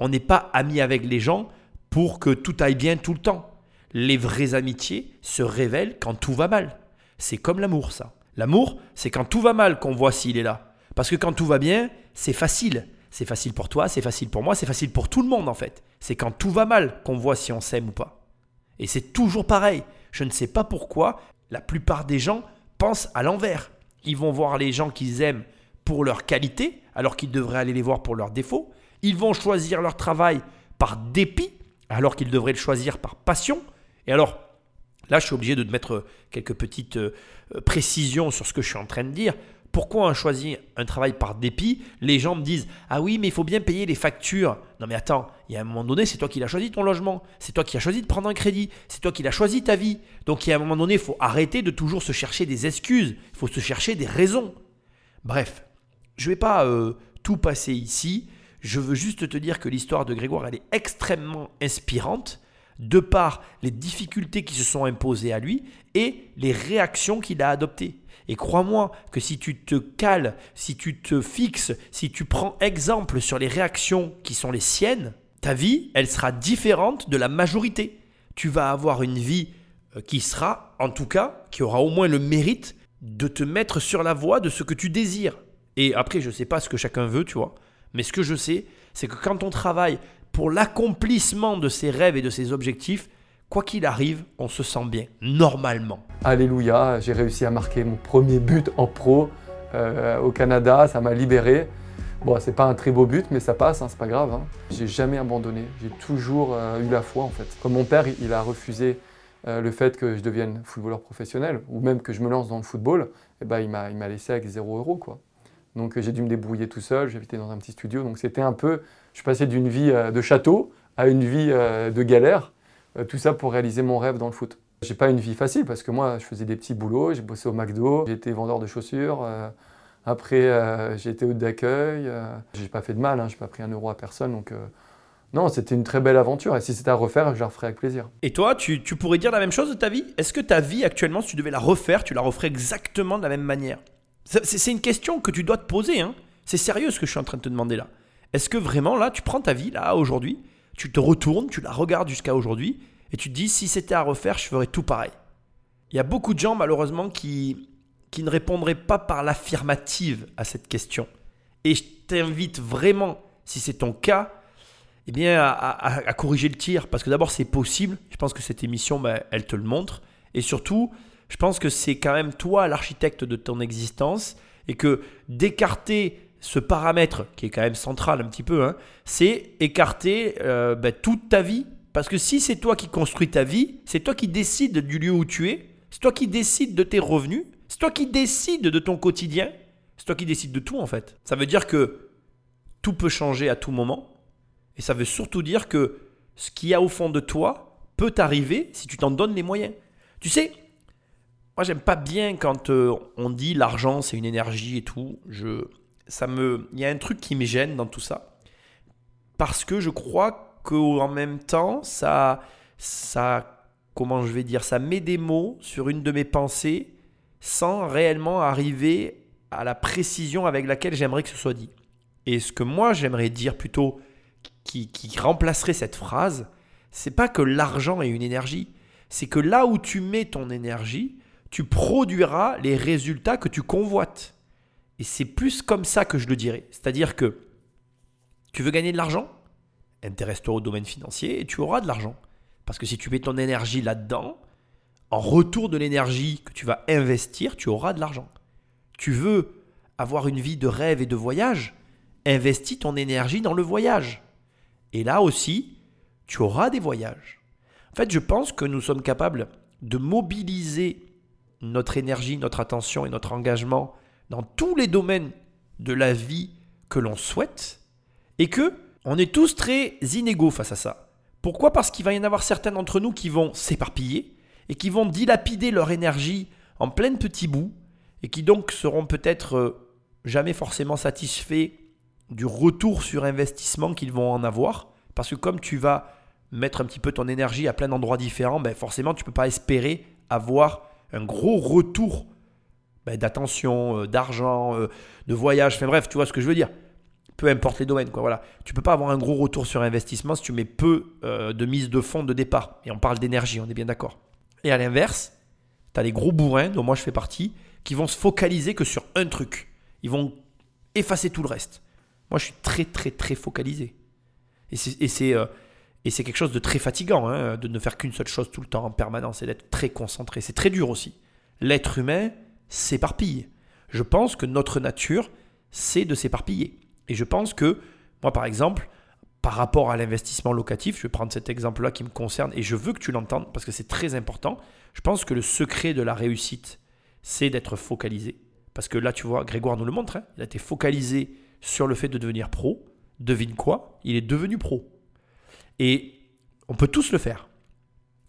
On n'est pas amis avec les gens pour que tout aille bien tout le temps. Les vraies amitiés se révèlent quand tout va mal. C'est comme l'amour, ça. L'amour, c'est quand tout va mal qu'on voit s'il est là. Parce que quand tout va bien, c'est facile. C'est facile pour toi, c'est facile pour moi, c'est facile pour tout le monde en fait. C'est quand tout va mal qu'on voit si on s'aime ou pas. Et c'est toujours pareil. Je ne sais pas pourquoi la plupart des gens pensent à l'envers. Ils vont voir les gens qu'ils aiment pour leur qualité, alors qu'ils devraient aller les voir pour leurs défauts. Ils vont choisir leur travail par dépit, alors qu'ils devraient le choisir par passion. Et alors, là, je suis obligé de mettre quelques petites euh, précisions sur ce que je suis en train de dire. Pourquoi on choisit un travail par dépit Les gens me disent Ah oui, mais il faut bien payer les factures. Non, mais attends, il y a un moment donné, c'est toi qui l'as choisi ton logement. C'est toi qui as choisi de prendre un crédit. C'est toi qui l'as choisi ta vie. Donc, il y a un moment donné, il faut arrêter de toujours se chercher des excuses. Il faut se chercher des raisons. Bref, je ne vais pas euh, tout passer ici. Je veux juste te dire que l'histoire de Grégoire, elle est extrêmement inspirante de par les difficultés qui se sont imposées à lui et les réactions qu'il a adoptées. Et crois-moi que si tu te cales, si tu te fixes, si tu prends exemple sur les réactions qui sont les siennes, ta vie, elle sera différente de la majorité. Tu vas avoir une vie euh, qui sera, en tout cas, qui aura au moins le mérite de te mettre sur la voie de ce que tu désires. Et après, je ne sais pas ce que chacun veut, tu vois. Mais ce que je sais, c'est que quand on travaille pour l'accomplissement de ses rêves et de ses objectifs, quoi qu'il arrive, on se sent bien, normalement. Alléluia, j'ai réussi à marquer mon premier but en pro euh, au Canada, ça m'a libéré. Bon, c'est pas un très beau but, mais ça passe, hein, c'est pas grave. Hein. J'ai jamais abandonné, j'ai toujours euh, eu la foi en fait. Comme mon père, il a refusé euh, le fait que je devienne footballeur professionnel, ou même que je me lance dans le football, eh ben, il m'a laissé avec zéro euro. Quoi. Donc j'ai dû me débrouiller tout seul, j'habitais dans un petit studio, donc c'était un peu, je passais d'une vie de château à une vie de galère, tout ça pour réaliser mon rêve dans le foot. J'ai pas une vie facile parce que moi, je faisais des petits boulots, j'ai bossé au McDo, été vendeur de chaussures. Euh, après, euh, j'ai été hôte d'accueil. Euh, j'ai pas fait de mal, hein, j'ai pas pris un euro à personne. Donc, Non, c'était une très belle aventure et si c'était à refaire, je la referais avec plaisir. Et toi, tu, pourrais dire la même chose de ta vie? Est-ce que ta vie actuellement, si tu devais la refaire, tu la referais exactement de la même manière? C'est c'est une question que tu dois te poser. Hein. C'est sérieux ce que je suis en train de te demander là. Est-ce que vraiment là, tu prends ta vie là aujourd'hui, tu te retournes, tu la regardes jusqu'à aujourd'hui et tu te dis si c'était à refaire, je ferais tout pareil. Il y a beaucoup de gens malheureusement qui, qui ne répondraient pas par l'affirmative à cette question. Et je t'invite vraiment, si c'est ton cas, eh bien, à, à- corriger le tir. Parce que d'abord, c'est possible. Je pense que cette émission, ben, elle te le montre. Et surtout, je pense que c'est quand même toi l'architecte de ton existence. Et que d'écarter ce paramètre, qui est quand même central un petit peu, hein, c'est écarter euh, ben, toute ta vie. Parce que si c'est toi qui construis ta vie, c'est toi qui décides du lieu où tu es, c'est toi qui décides de tes revenus, c'est toi qui décides de ton quotidien, c'est toi qui décides de tout en fait. Ça veut dire que tout peut changer à tout moment. Et ça veut surtout dire que ce qu'il y a au fond de toi peut t'arriver si tu t'en donnes les moyens. Tu sais, moi j'aime pas bien quand euh, on dit l'argent c'est une énergie et tout. Je, ça me, il y a un truc qui me gêne dans tout ça parce que je crois qu'en même temps ça, ça, comment je vais dire, ça met des mots sur une de mes pensées sans réellement arriver à la précision avec laquelle j'aimerais que ce soit dit. Et ce que moi j'aimerais dire plutôt qui, qui remplacerait cette phrase, c'est pas que l'argent est une énergie, c'est que là où tu mets ton énergie, tu produiras les résultats que tu convoites. Et c'est plus comme ça que je le dirais. C'est-à-dire que tu veux gagner de l'argent Intéresse-toi au domaine financier et tu auras de l'argent. Parce que si tu mets ton énergie là-dedans, en retour de l'énergie que tu vas investir, tu auras de l'argent. Tu veux avoir une vie de rêve et de voyage Investis ton énergie dans le voyage. Et là aussi, tu auras des voyages. En fait, je pense que nous sommes capables de mobiliser notre énergie, notre attention et notre engagement dans tous les domaines de la vie que l'on souhaite et que on est tous très inégaux face à ça. Pourquoi? Parce qu'il va y en avoir certains d'entre nous qui vont s'éparpiller et qui vont dilapider leur énergie en plein petits bouts et qui donc seront peut-être euh, jamais forcément satisfaits du retour sur investissement qu'ils vont en avoir. Parce que comme tu vas mettre un petit peu ton énergie à plein d'endroits différents, ben forcément tu ne peux pas espérer avoir un gros retour ben, d'attention, euh, d'argent, euh, de voyage, enfin bref, tu vois ce que je veux dire. Peu importe les domaines, quoi. Voilà. Tu peux pas avoir un gros retour sur investissement si tu mets peu euh, de mise de fonds de départ. Et on parle d'énergie, on est bien d'accord. Et à l'inverse, tu as les gros bourrins, dont moi je fais partie, qui vont se focaliser que sur un truc. Ils vont effacer tout le reste. Moi, je suis très, très, très focalisé. Et c'est, et c'est quelque chose de très fatigant, hein, de ne faire qu'une seule chose tout le temps en permanence et d'être très concentré. C'est très dur aussi. L'être humain s'éparpille. Je pense que notre nature, c'est de s'éparpiller. Et je pense que, moi par exemple, par rapport à l'investissement locatif, je vais prendre cet exemple-là qui me concerne et je veux que tu l'entendes parce que c'est très important. Je pense que le secret de la réussite, c'est d'être focalisé. Parce que là, tu vois, Grégoire nous le montre, hein, il a été focalisé sur le fait de devenir pro. Devine quoi? Il est devenu pro. Et on peut tous le faire.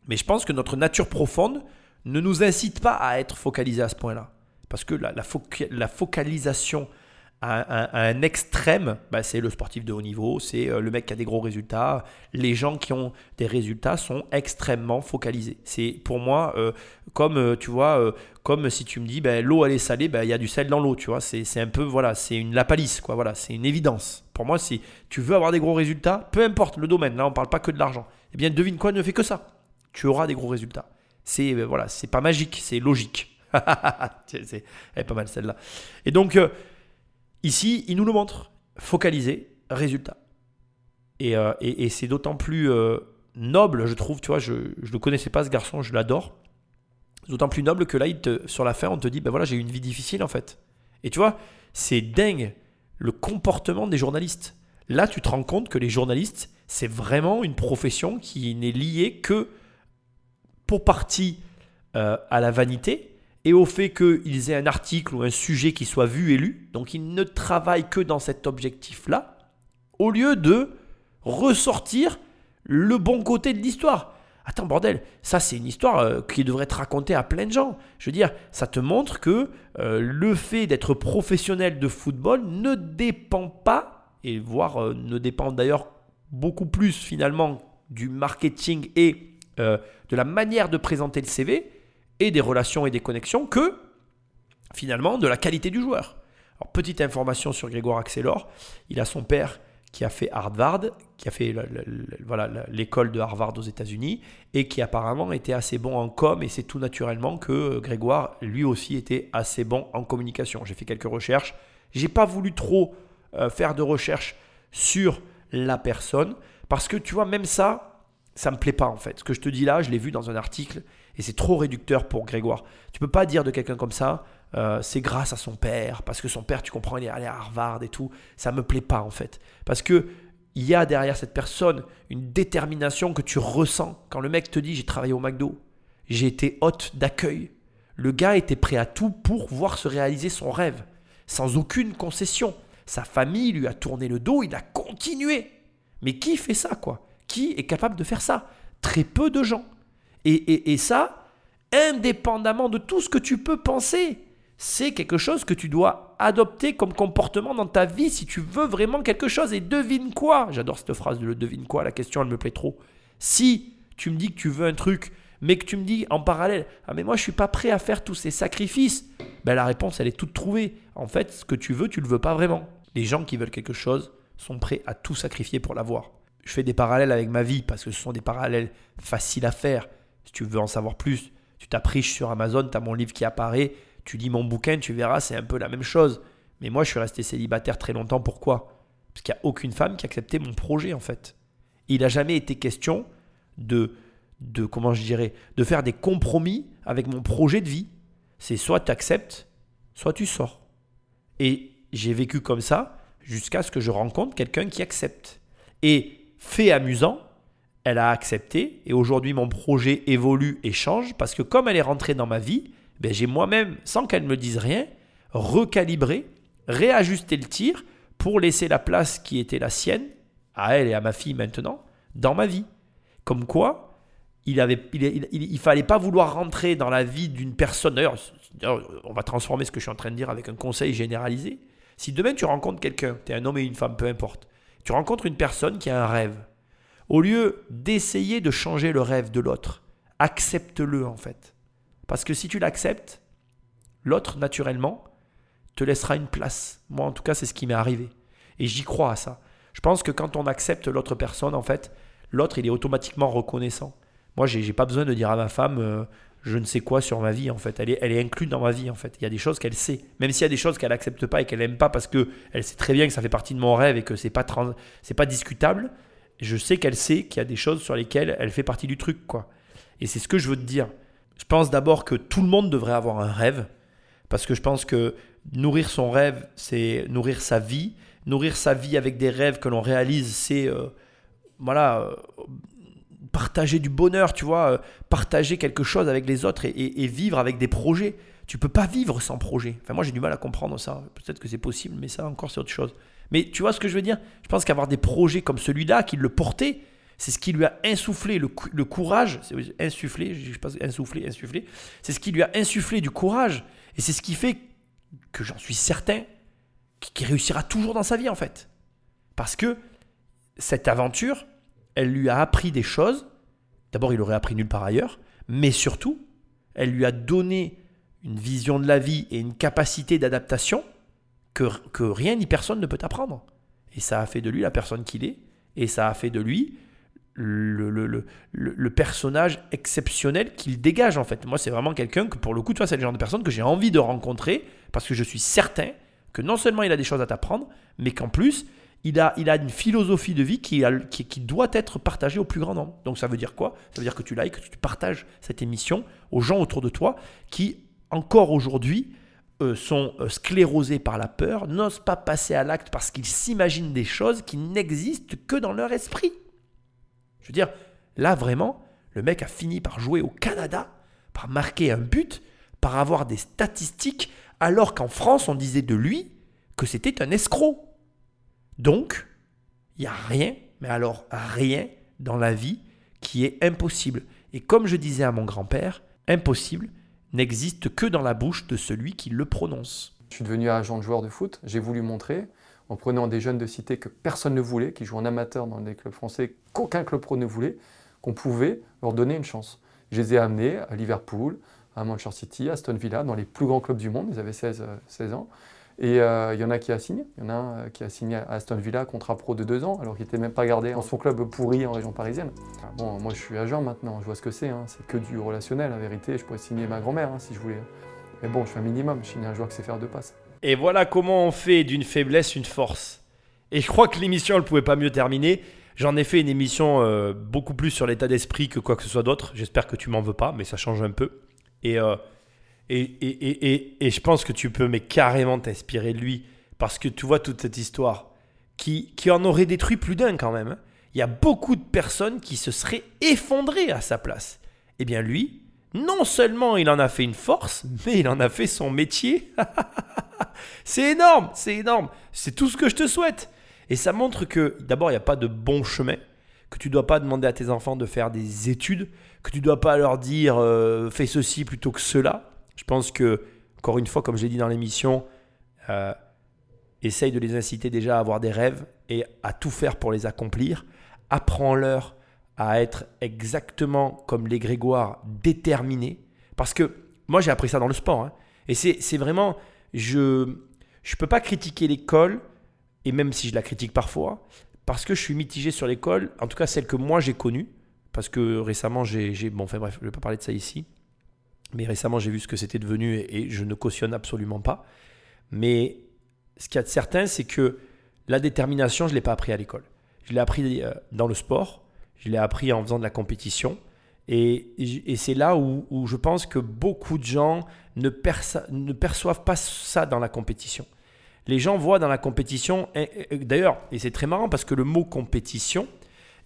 Mais je pense que notre nature profonde ne nous incite pas à être focalisé à ce point-là. Parce que la, la, foca- la focalisation à, un extrême, bah, c'est le sportif de haut niveau, c'est euh, le mec qui a des gros résultats. Les gens qui ont des résultats sont extrêmement focalisés. C'est pour moi euh, comme, euh, tu vois, comme si tu me dis, ben, l'eau elle est salée, ben, il y a du sel dans l'eau, tu vois. C'est c'est un peu, voilà, c'est une lapalisse, quoi. Voilà, c'est une évidence. Pour moi, si tu veux avoir des gros résultats, peu importe le domaine, là on parle pas que de l'argent. Eh bien, devine quoi, ne fais que ça. Tu auras des gros résultats. C'est euh, voilà, c'est pas magique, c'est logique. C'est- elle est pas mal celle-là. Et donc, euh, ici, il nous le montre. Focaliser, résultat. Et, euh, et- et c'est d'autant plus noble, je trouve, tu vois, je ne le connaissais pas ce garçon, je l'adore. D'autant plus noble que là, il te- sur la fin, on te dit, ben voilà, j'ai eu une vie difficile en fait. Et tu vois, c'est dingue le comportement des journalistes. Là, tu te rends compte que les journalistes, c'est vraiment une profession qui n'est liée que pour partie euh, à la vanité et au fait qu'ils aient un article ou un sujet qui soit vu et lu. Donc ils ne travaillent que dans cet objectif-là, au lieu de ressortir le bon côté de l'histoire. Attends, bordel, ça c'est une histoire euh, qui devrait être racontée à plein de gens. Je veux dire, ça te montre que euh, le fait d'être professionnel de football ne dépend pas, et voire ne dépend d'ailleurs beaucoup plus finalement du marketing et euh, de la manière de présenter le CV et des relations et des connexions que finalement de la qualité du joueur. Alors, petite information sur Grégoire Axelor, il a son père qui a fait Harvard, qui a fait l'école de Harvard aux États-Unis, et qui apparemment était assez bon en com, et c'est tout naturellement que euh, Grégoire, lui aussi, était assez bon en communication. J'ai fait quelques recherches. J'ai pas voulu trop euh, faire de recherches sur la personne, parce que tu vois, même ça, ça me plaît pas en fait. Ce que je te dis là, je l'ai vu dans un article, et c'est trop réducteur pour Grégoire. Tu peux pas dire de quelqu'un comme ça, euh, c'est grâce à son père, parce que son père, tu comprends, il est allé à Harvard et tout. Ça me plaît pas en fait. Parce que il y a derrière cette personne une détermination que tu ressens. Quand le mec te dit j'ai travaillé au McDo, j'ai été hôte d'accueil. Le gars était prêt à tout pour voir se réaliser son rêve, sans aucune concession. Sa famille lui a tourné le dos, il a continué. Mais qui fait ça, quoi? Qui est capable de faire ça? Très peu de gens. Et, et ça, indépendamment de tout ce que tu peux penser c'est quelque chose que tu dois adopter comme comportement dans ta vie si tu veux vraiment quelque chose. Et devine quoi? J'adore cette phrase de le devine quoi, la question elle me plaît trop. Si tu me dis que tu veux un truc, mais que tu me dis en parallèle, ah mais moi je suis pas prêt à faire tous ces sacrifices, ben la réponse elle est toute trouvée. En fait, ce que tu veux, tu le veux pas vraiment. Les gens qui veulent quelque chose sont prêts à tout sacrifier pour l'avoir. Je fais des parallèles avec ma vie parce que ce sont des parallèles faciles à faire. Si tu veux en savoir plus, tu t'appriches sur Amazon, tu as mon livre qui apparaît tu lis mon bouquin, tu verras, c'est un peu la même chose. Mais moi, je suis resté célibataire très longtemps. Pourquoi? Parce qu'il n'y a aucune femme qui a accepté mon projet, en fait. Il n'a jamais été question de, de, comment je dirais, de faire des compromis avec mon projet de vie. C'est soit tu acceptes, soit tu sors. Et j'ai vécu comme ça jusqu'à ce que je rencontre quelqu'un qui accepte. Et fait amusant, elle a accepté et aujourd'hui mon projet évolue et change parce que comme elle est rentrée dans ma vie, ben, j'ai moi-même, sans qu'elle me dise rien, recalibré, réajusté le tir pour laisser la place qui était la sienne, à elle et à ma fille maintenant, dans ma vie. Comme quoi, il ne fallait pas vouloir rentrer dans la vie d'une personne. D'ailleurs, on va transformer ce que je suis en train de dire avec un conseil généralisé. Si demain tu rencontres quelqu'un, tu es un homme et une femme, peu importe, tu rencontres une personne qui a un rêve, au lieu d'essayer de changer le rêve de l'autre, accepte-le en fait. Parce que si tu l'acceptes, l'autre, naturellement, te laissera une place. Moi, en tout cas, c'est ce qui m'est arrivé. Et j'y crois à ça. Je pense que quand on accepte l'autre personne, en fait, l'autre, il est automatiquement reconnaissant. Moi, j'ai pas besoin de dire à ma femme, euh, je ne sais quoi sur ma vie, en fait. Elle est, elle est inclue dans ma vie, en fait. Il y a des choses qu'elle sait. Même s'il y a des choses qu'elle n'accepte pas et qu'elle n'aime pas parce qu'elle sait très bien que ça fait partie de mon rêve et que c'est pas, c'est pas discutable, je sais qu'elle sait qu'il y a des choses sur lesquelles elle fait partie du truc, quoi. Et c'est ce que je veux te dire. Je pense d'abord que tout le monde devrait avoir un rêve, parce que je pense que nourrir son rêve, c'est nourrir sa vie. Nourrir sa vie avec des rêves que l'on réalise, c'est euh, voilà, euh, partager du bonheur, tu vois, euh, partager quelque chose avec les autres et, vivre avec des projets. Tu peux pas vivre sans projet. Enfin, moi, j'ai du mal à comprendre ça. Peut-être que c'est possible, mais ça encore, c'est autre chose. Mais tu vois ce que je veux dire? Je pense qu'avoir des projets comme celui-là, qui le portait, c'est ce qui lui a insufflé le, courage, insufflé, je sais pas, insufflé, insufflé, c'est ce qui lui a insufflé du courage, et c'est ce qui fait que j'en suis certain qu'il réussira toujours dans sa vie en fait. Parce que cette aventure, elle lui a appris des choses, d'abord il aurait appris nulle part ailleurs, mais surtout, elle lui a donné une vision de la vie et une capacité d'adaptation que, rien ni personne ne peut apprendre. Et ça a fait de lui la personne qu'il est, et ça a fait de lui le, le, le, personnage exceptionnel qu'il dégage en fait. Moi, c'est vraiment quelqu'un que pour le coup, toi, c'est le genre de personne que j'ai envie de rencontrer parce que je suis certain que non seulement il a des choses à t'apprendre, mais qu'en plus, il a, il a une philosophie de vie qui, qui, doit être partagée au plus grand nombre. Donc ça veut dire quoi? Ça veut dire que tu likes, que tu partages cette émission aux gens autour de toi qui, encore aujourd'hui, euh, sont euh, sclérosés par la peur, n'osent pas passer à l'acte parce qu'ils s'imaginent des choses qui n'existent que dans leur esprit. Je veux dire, là vraiment, le mec a fini par jouer au Canada, par marquer un but, par avoir des statistiques, alors qu'en France, on disait de lui que c'était un escroc. Donc, il n'y a rien, mais alors rien dans la vie qui est impossible. Et comme je disais à mon grand-père, impossible n'existe que dans la bouche de celui qui le prononce. Je suis devenu agent de joueur de foot, j'ai voulu montrer en prenant des jeunes de cité que personne ne voulait, qui jouent en amateur dans des clubs français qu'aucun club pro ne voulait, qu'on pouvait leur donner une chance. Je les ai amenés à Liverpool, à Manchester City, à Aston Villa, dans les plus grands clubs du monde, ils avaient 16, 16 ans. Et euh, il y en a qui a signé. Il y en a un euh, qui a signé à Aston Villa, contrat pro de deux ans, alors qu'il n'était même pas gardé dans son club pourri en région parisienne. bon, moi je suis agent maintenant, je vois ce que c'est. Hein. C'est que du relationnel, la vérité. Je pourrais signer ma grand-mère hein, si je voulais. Mais bon, je fais un minimum. Je signe un joueur qui sait faire deux passes. Et voilà comment on fait d'une faiblesse une force. Et je crois que l'émission ne pouvait pas mieux terminer. J'en ai fait une émission euh, beaucoup plus sur l'état d'esprit que quoi que ce soit d'autre. J'espère que tu m'en veux pas, mais ça change un peu. Et et, et, et, et, je pense que tu peux mais carrément t'inspirer de lui. Parce que tu vois toute cette histoire qui, qui en aurait détruit plus d'un quand même. Hein. Il y a beaucoup de personnes qui se seraient effondrées à sa place. Eh bien lui, non seulement il en a fait une force, mais il en a fait son métier. c'est énorme, c'est énorme. C'est tout ce que je te souhaite. Et ça montre que d'abord, il n'y a pas de bon chemin, que tu ne dois pas demander à tes enfants de faire des études, que tu ne dois pas leur dire euh, fais ceci plutôt que cela. Je pense que, encore une fois, comme je l'ai dit dans l'émission, euh, essaye de les inciter déjà à avoir des rêves et à tout faire pour les accomplir. Apprends-leur à être exactement comme les Grégoire, déterminés. Parce que moi, j'ai appris ça dans le sport. Hein. Et c'est vraiment, je ne peux pas critiquer l'école, et même si je la critique parfois, parce que je suis mitigé sur l'école, en tout cas celle que moi j'ai connue, parce que récemment j'ai, bon, enfin bref, je ne vais pas parler de ça ici, mais récemment, j'ai vu ce que c'était devenu et, je ne cautionne absolument pas. Mais ce qu'il y a de certain, c'est que la détermination, je ne l'ai pas appris à l'école. Je l'ai appris euh, dans le sport, je l'ai appris en faisant de la compétition. Et, c'est là où, je pense que beaucoup de gens ne, perçoivent pas ça dans la compétition. Les gens voient dans la compétition, d'ailleurs, et c'est très marrant parce que le mot compétition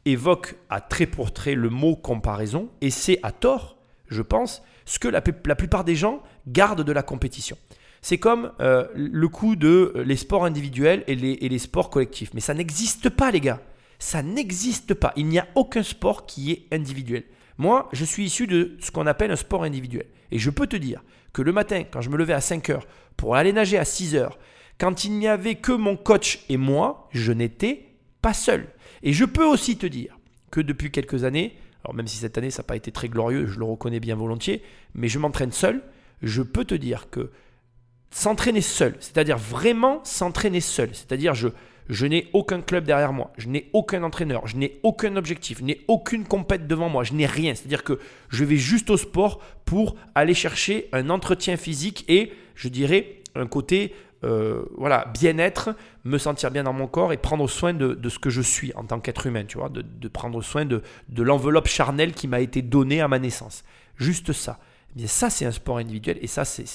évoque à trait pour trait le mot comparaison, et c'est à tort, je pense, ce que la, plupart des gens gardent de la compétition. C'est comme euh, le coup de euh, les sports individuels et les, sports collectifs. Mais ça n'existe pas, les gars. Ça n'existe pas. Il n'y a aucun sport qui est individuel. Moi, je suis issu de ce qu'on appelle un sport individuel. Et je peux te dire que le matin, quand je me levais à 5 heures pour aller nager à 6 heures, quand il n'y avait que mon coach et moi, je n'étais pas seul. Et je peux aussi te dire que depuis quelques années, alors même si cette année ça n'a pas été très glorieux, je le reconnais bien volontiers, mais je m'entraîne seul, je peux te dire que s'entraîner seul, c'est-à-dire vraiment s'entraîner seul, c'est-à-dire je, je n'ai aucun club derrière moi, je n'ai aucun entraîneur, je n'ai aucun objectif, je n'ai aucune compète devant moi, je n'ai rien. C'est-à-dire que je vais juste au sport pour aller chercher un entretien physique et, je dirais, un côté euh, voilà, bien-être, me sentir bien dans mon corps et prendre soin de, ce que je suis en tant qu'être humain, tu vois, de, prendre soin de, de l'enveloppe charnelle qui m'a été donnée à ma naissance. Juste ça. Mais ça, c'est un sport individuel et ça, c'est.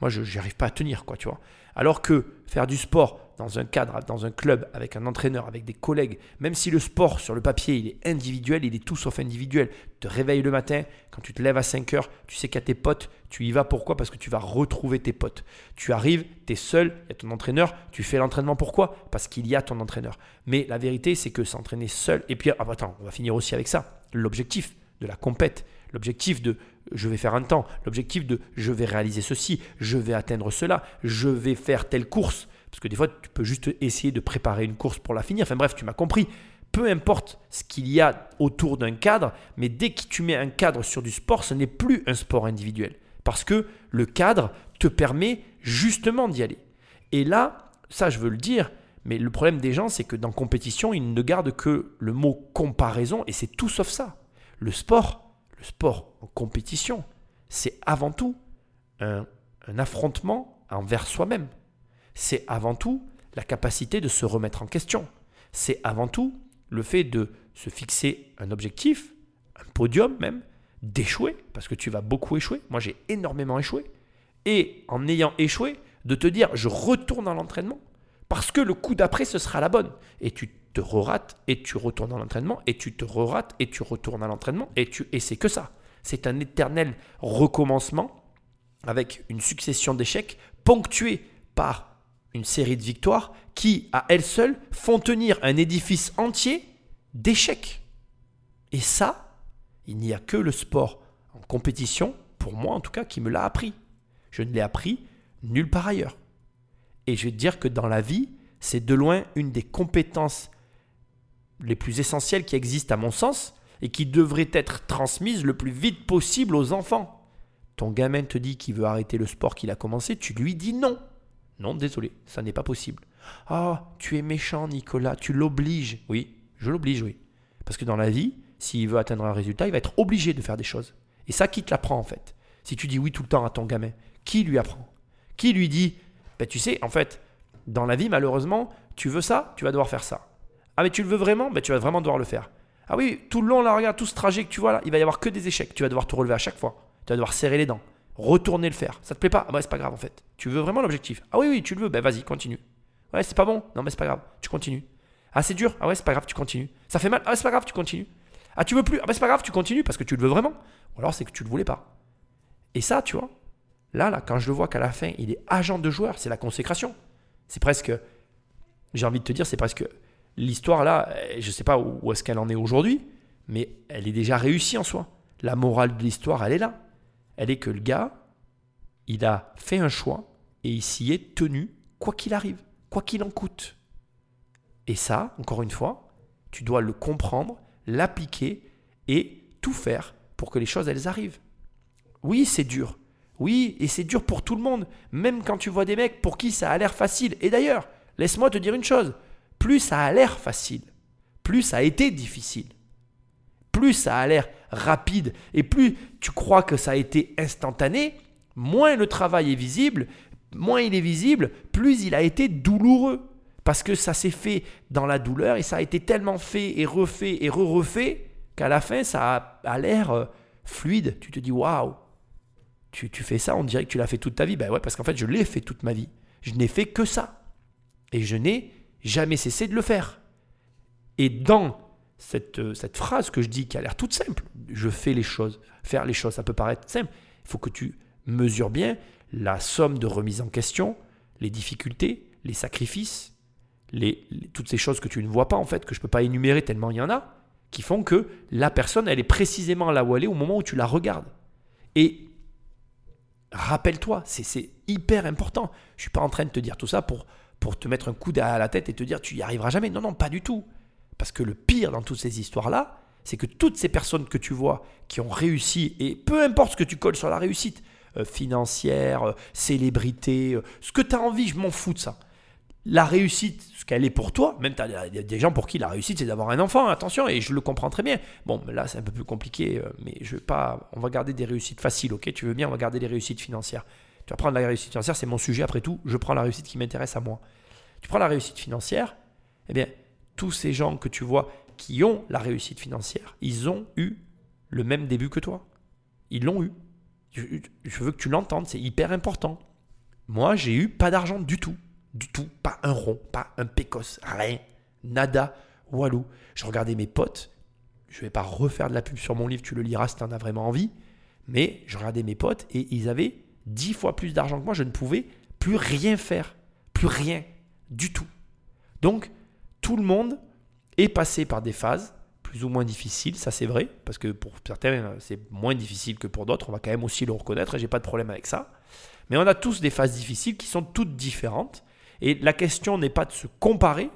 Moi, je n'y arrive pas à tenir, quoi, tu vois. Alors que faire du sport dans un cadre, dans un club, avec un entraîneur, avec des collègues, même si le sport sur le papier il est individuel, il est tout sauf individuel. Tu te réveilles le matin, quand tu te lèves à 5 heures, tu sais qu'à tes potes, tu y vas pourquoi? Parce que tu vas retrouver tes potes. Tu arrives, tu es seul, il y a ton entraîneur, tu fais l'entraînement pourquoi? Parce qu'il y a ton entraîneur. Mais la vérité, c'est que s'entraîner seul, et puis ah, attends, on va finir aussi avec ça. L'objectif de la compète, l'objectif de je vais faire un temps, l'objectif de je vais réaliser ceci, je vais atteindre cela, je vais faire telle course. Parce que des fois, tu peux juste essayer de préparer une course pour la finir. Enfin bref, tu m'as compris. Peu importe ce qu'il y a autour d'un cadre, mais dès que tu mets un cadre sur du sport, ce n'est plus un sport individuel. Parce que le cadre te permet justement d'y aller. Et là, ça je veux le dire, mais le problème des gens, c'est que dans compétition, ils ne gardent que le mot comparaison, et c'est tout sauf ça. Le sport, le sport en compétition, c'est avant tout un, affrontement envers soi-même c'est avant tout la capacité de se remettre en question. C'est avant tout le fait de se fixer un objectif, un podium même, d'échouer, parce que tu vas beaucoup échouer. Moi, j'ai énormément échoué. Et en ayant échoué, de te dire, je retourne dans l'entraînement, parce que le coup d'après, ce sera la bonne. Et tu te re-rates, et tu retournes dans l'entraînement, et tu te re-rates, et tu retournes à l'entraînement, et, tu... et c'est que ça. C'est un éternel recommencement avec une succession d'échecs ponctués par une série de victoires qui, à elles seules, font tenir un édifice entier d'échecs. Et ça, il n'y a que le sport en compétition, pour moi en tout cas, qui me l'a appris. Je ne l'ai appris nulle part ailleurs. Et je vais dire que dans la vie, c'est de loin une des compétences les plus essentielles qui existent à mon sens et qui devraient être transmises le plus vite possible aux enfants. Ton gamin te dit qu'il veut arrêter le sport qu'il a commencé, tu lui dis non. Non, désolé, ça n'est pas possible. Ah, tu es méchant, Nicolas, tu l'obliges. Oui, je l'oblige, oui. Parce que dans la vie, s'il veut atteindre un résultat, il va être obligé de faire des choses. Et ça, qui te l'apprend en fait? Si tu dis oui tout le temps à ton gamin, qui lui apprend? Qui lui dit ben, Tu sais, en fait, dans la vie, malheureusement, tu veux ça, tu vas devoir faire ça. Ah, mais tu le veux vraiment? Ben, Tu vas vraiment devoir le faire. Ah oui, tout le long, là, regarde, tout ce trajet que tu vois là, il va y avoir que des échecs. Tu vas devoir te relever à chaque fois. Tu vas devoir serrer les dents, retourner le faire. Ça te plaît pas? Ah, ben, c'est pas grave en fait. Tu veux vraiment l'objectif? Ah oui, oui, tu le veux, ben vas-y, continue. Ouais, c'est pas bon? Non, mais c'est pas grave, tu continues. Ah, c'est dur? Ah ouais, c'est pas grave, tu continues. Ça fait mal? Ah, c'est pas grave, tu continues. Ah, tu veux plus? Ah, ben c'est pas grave, tu continues parce que tu le veux vraiment. Ou alors c'est que tu le voulais pas. Et ça, tu vois, là, là, quand je le vois qu'à la fin, il est agent de joueur, c'est la consécration. C'est presque, j'ai envie de te dire, c'est presque l'histoire là, je ne sais pas où est-ce qu'elle en est aujourd'hui, mais elle est déjà réussie en soi. La morale de l'histoire, elle est là. Elle est que le gars, il a fait un choix et il s'y est tenu, quoi qu'il arrive, quoi qu'il en coûte. Et ça, encore une fois, tu dois le comprendre, l'appliquer et tout faire pour que les choses, elles arrivent. Oui, c'est dur. Oui, et c'est dur pour tout le monde, même quand tu vois des mecs pour qui ça a l'air facile. Et d'ailleurs, laisse-moi te dire une chose, plus ça a l'air facile, plus ça a été difficile. Plus ça a l'air rapide et plus tu crois que ça a été instantané, moins le travail est visible, moins il est visible, plus il a été douloureux. Parce que ça s'est fait dans la douleur et ça a été tellement fait et refait et re-refait qu'à la fin, ça a, l'air euh, fluide. Tu te dis, waouh, tu, fais ça, on dirait que tu l'as fait toute ta vie. Ben ouais, parce qu'en fait, je l'ai fait toute ma vie. Je n'ai fait que ça. Et je n'ai jamais cessé de le faire. Et dans cette, euh, cette phrase que je dis qui a l'air toute simple, je fais les choses, faire les choses, ça peut paraître simple. Il faut que tu mesures bien la somme de remise en question, les difficultés, les sacrifices, les, toutes ces choses que tu ne vois pas en fait, que je ne peux pas énumérer tellement il y en a, qui font que la personne, elle est précisément là où elle est au moment où tu la regardes. Et rappelle-toi, c'est hyper important. Je ne suis pas en train de te dire tout ça pour, pour te mettre un coup à la tête et te dire tu y arriveras jamais. Non, non, pas du tout. Parce que le pire dans toutes ces histoires-là, c'est que toutes ces personnes que tu vois qui ont réussi, et peu importe ce que tu colles sur la réussite, euh, financière, euh, célébrité, euh, ce que tu as envie, je m'en fous de ça la réussite, ce qu'elle est pour toi, même il y des gens pour qui la réussite c'est d'avoir un enfant, attention, et je le comprends très bien. Bon, là c'est un peu plus compliqué, mais je veux pas. On va garder des réussites faciles, ok Tu veux bien, on va garder les réussites financières. Tu vas prendre la réussite financière, c'est mon sujet après tout. Je prends la réussite qui m'intéresse à moi. Tu prends la réussite financière, eh bien, tous ces gens que tu vois qui ont la réussite financière, ils ont eu le même début que toi. Ils l'ont eu. je veux que tu l'entendes, c'est hyper important. Moi, j'ai eu pas d'argent du tout. Du tout. Pas un rond, pas un pécos, rien. Nada, walou. Je regardais mes potes. Je vais pas refaire de la pub sur mon livre, tu le liras si tu en as vraiment envie. Mais je regardais mes potes et ils avaient dix fois plus d'argent que moi. Je ne pouvais plus rien faire. Plus rien. Du tout. Donc, tout le monde est passé par des phases plus ou moins difficiles, ça c'est vrai, parce que pour certains c'est moins difficile que pour d'autres, on va quand même aussi le reconnaître, et j'ai pas de problème avec ça. Mais on a tous des phases difficiles qui sont toutes différentes, et la question n'est pas de se comparer,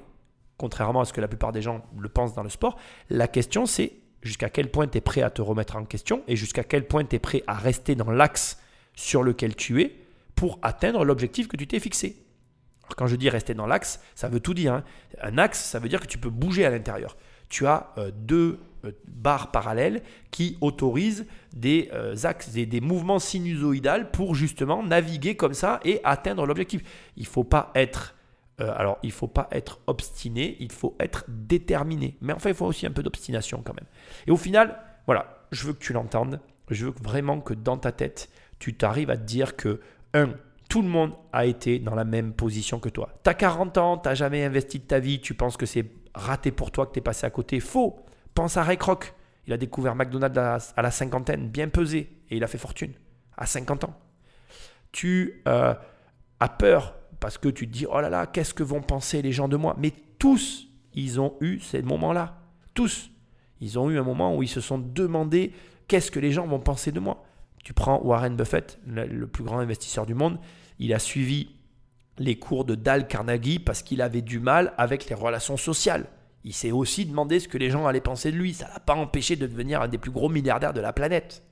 contrairement à ce que la plupart des gens le pensent dans le sport. La question, c'est jusqu'à quel point tu es prêt à te remettre en question et jusqu'à quel point tu es prêt à rester dans l'axe sur lequel tu es pour atteindre l'objectif que tu t'es fixé. Quand je dis rester dans l'axe, ça veut tout dire. Hein. Un axe, ça veut dire que tu peux bouger à l'intérieur. Tu as euh, deux euh, barres parallèles qui autorisent des euh, axes, des, des, mouvements sinusoïdales pour justement naviguer comme ça et atteindre l'objectif. Il faut pas être alors, il faut pas être obstiné, il faut être déterminé. Mais enfin, il faut aussi un peu d'obstination quand même. Et au final, voilà, je veux que tu l'entendes. Je veux vraiment que dans ta tête, tu t'arrives à te dire que, un, tout le monde a été dans la même position que toi. Tu as 40 ans, tu jamais investi de ta vie, tu penses que c'est raté pour toi, que tu es passé à côté. Faux. Pense à Ray Kroc. Il a découvert McDonald's à la cinquantaine, bien pesé, et il a fait fortune à 50 ans. Tu euh, as peur parce que tu te dis, oh là là, qu'est-ce que vont penser les gens de moi? Mais tous, ils ont eu ces moments-là. Tous. Ils ont eu un moment où ils se sont demandé, qu'est-ce que les gens vont penser de moi? Tu prends Warren Buffett, le plus grand investisseur du monde, il a suivi les cours de Dal Carnegie parce qu'il avait du mal avec les relations sociales. Il s'est aussi demandé ce que les gens allaient penser de lui. Ça l'a pas empêché de devenir un des plus gros milliardaires de la planète.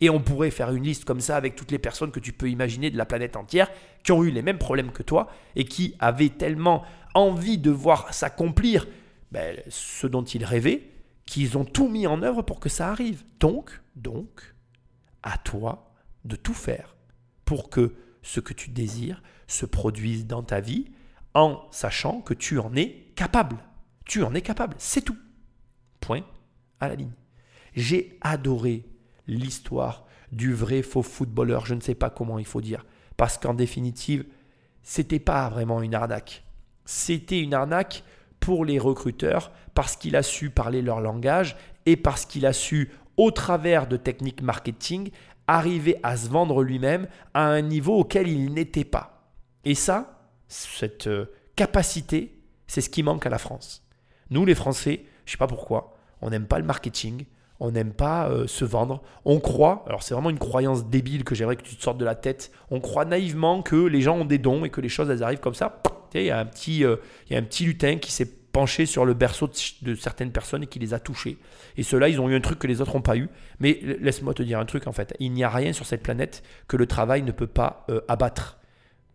Et on pourrait faire une liste comme ça avec toutes les personnes que tu peux imaginer de la planète entière qui ont eu les mêmes problèmes que toi et qui avaient tellement envie de voir s'accomplir ben, ce dont ils rêvaient qu'ils ont tout mis en œuvre pour que ça arrive. Donc, donc, à toi de tout faire pour que ce que tu désires se produise dans ta vie en sachant que tu en es capable. Tu en es capable, c'est tout. Point à la ligne. J'ai adoré l'histoire du vrai faux footballeur, je ne sais pas comment il faut dire, parce qu'en définitive, c'était pas vraiment une arnaque. C'était une arnaque pour les recruteurs parce qu'il a su parler leur langage et parce qu'il a su, au travers de techniques marketing, arriver à se vendre lui-même à un niveau auquel il n'était pas. Et ça, cette euh, capacité, c'est ce qui manque à la France. Nous, les Français, je ne sais pas pourquoi, on n'aime pas le marketing, on n'aime pas euh, se vendre. On croit, alors c'est vraiment une croyance débile que j'aimerais que tu te sortes de la tête, on croit naïvement que les gens ont des dons et que les choses, elles arrivent comme ça. Il y, a un petit, euh, y a un petit lutin qui s'est penché sur le berceau de, certaines personnes et qui les a touchés. Et ceux-là, ils ont eu un truc que les autres n'ont pas eu. Mais laisse-moi te dire un truc, en fait. Il n'y a rien sur cette planète que le travail ne peut pas euh, abattre.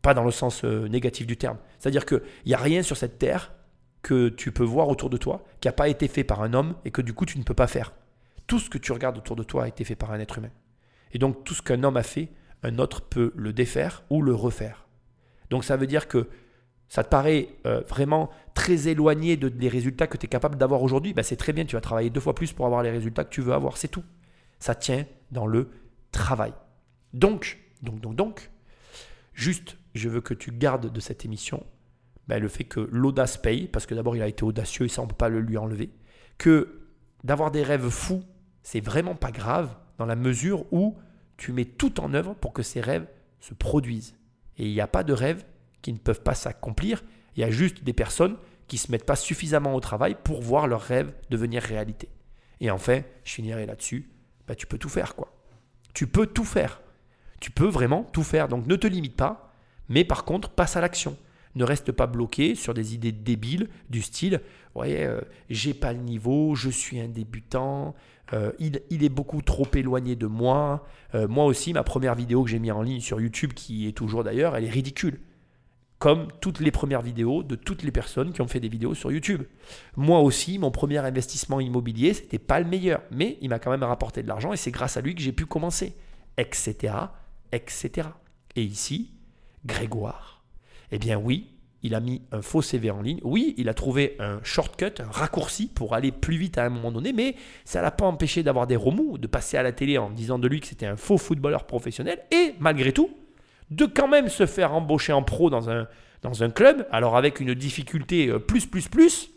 Pas dans le sens négatif du terme. C'est-à-dire qu'il n'y a rien sur cette terre que tu peux voir autour de toi qui n'a pas été fait par un homme et que du coup tu ne peux pas faire. Tout ce que tu regardes autour de toi a été fait par un être humain. Et donc tout ce qu'un homme a fait, un autre peut le défaire ou le refaire. Donc ça veut dire que ça te paraît euh, vraiment très éloigné de, des résultats que tu es capable d'avoir aujourd'hui? Ben c'est très bien, tu vas travailler deux fois plus pour avoir les résultats que tu veux avoir, c'est tout. Ça tient dans le travail. Donc, donc, donc, donc, juste, je veux que tu gardes de cette émission ben, le fait que l'audace paye, parce que d'abord il a été audacieux et ça on ne peut pas le lui enlever, que d'avoir des rêves fous, c'est vraiment pas grave dans la mesure où tu mets tout en œuvre pour que ces rêves se produisent. Et il n'y a pas de rêves qui ne peuvent pas s'accomplir, il y a juste des personnes qui ne se mettent pas suffisamment au travail pour voir leurs rêves devenir réalité. Et enfin, je finirai là-dessus, bah, tu peux tout faire quoi. Tu peux tout faire. Tu peux vraiment tout faire. Donc ne te limite pas, mais par contre, passe à l'action ne reste pas bloqué sur des idées débiles du style ouais euh, j'ai pas le niveau je suis un débutant euh, il, est beaucoup trop éloigné de moi euh, moi aussi ma première vidéo que j'ai mis en ligne sur YouTube qui est toujours d'ailleurs elle est ridicule comme toutes les premières vidéos de toutes les personnes qui ont fait des vidéos sur YouTube. Moi aussi, mon premier investissement immobilier, c'était pas le meilleur, mais il m'a quand même rapporté de l'argent et c'est grâce à lui que j'ai pu commencer, etc., etc. Et ici, Grégoire eh bien oui, il a mis un faux CV en ligne. Oui, il a trouvé un shortcut, un raccourci pour aller plus vite à un moment donné, mais ça l'a pas empêché d'avoir des remous, de passer à la télé en disant de lui que c'était un faux footballeur professionnel, et malgré tout, de quand même se faire embaucher en pro dans un, club, alors avec une difficulté euh, plus, plus, plus,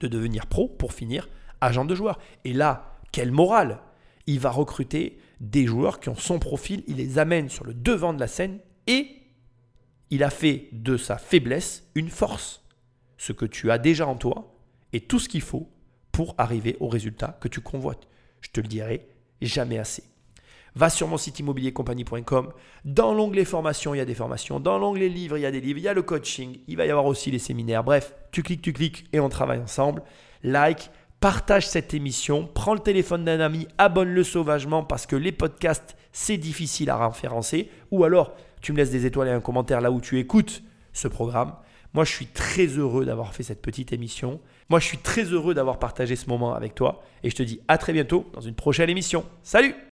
de devenir pro pour finir agent de joueur. Et là, quelle morale Il va recruter des joueurs qui ont son profil, il les amène sur le devant de la scène et il a fait de sa faiblesse une force. Ce que tu as déjà en toi est tout ce qu'il faut pour arriver au résultat que tu convoites. Je te le dirai jamais assez. Va sur mon site immobiliercompagnie.com. Dans l'onglet formation, il y a des formations. Dans l'onglet livres, il y a des livres. Il y a le coaching. Il va y avoir aussi les séminaires. Bref, tu cliques, tu cliques et on travaille ensemble. Like, partage cette émission. Prends le téléphone d'un ami, abonne-le sauvagement parce que les podcasts, c'est difficile à référencer. Ou alors, tu me laisses des étoiles et un commentaire là où tu écoutes ce programme. Moi, je suis très heureux d'avoir fait cette petite émission. Moi, je suis très heureux d'avoir partagé ce moment avec toi. Et je te dis à très bientôt dans une prochaine émission. Salut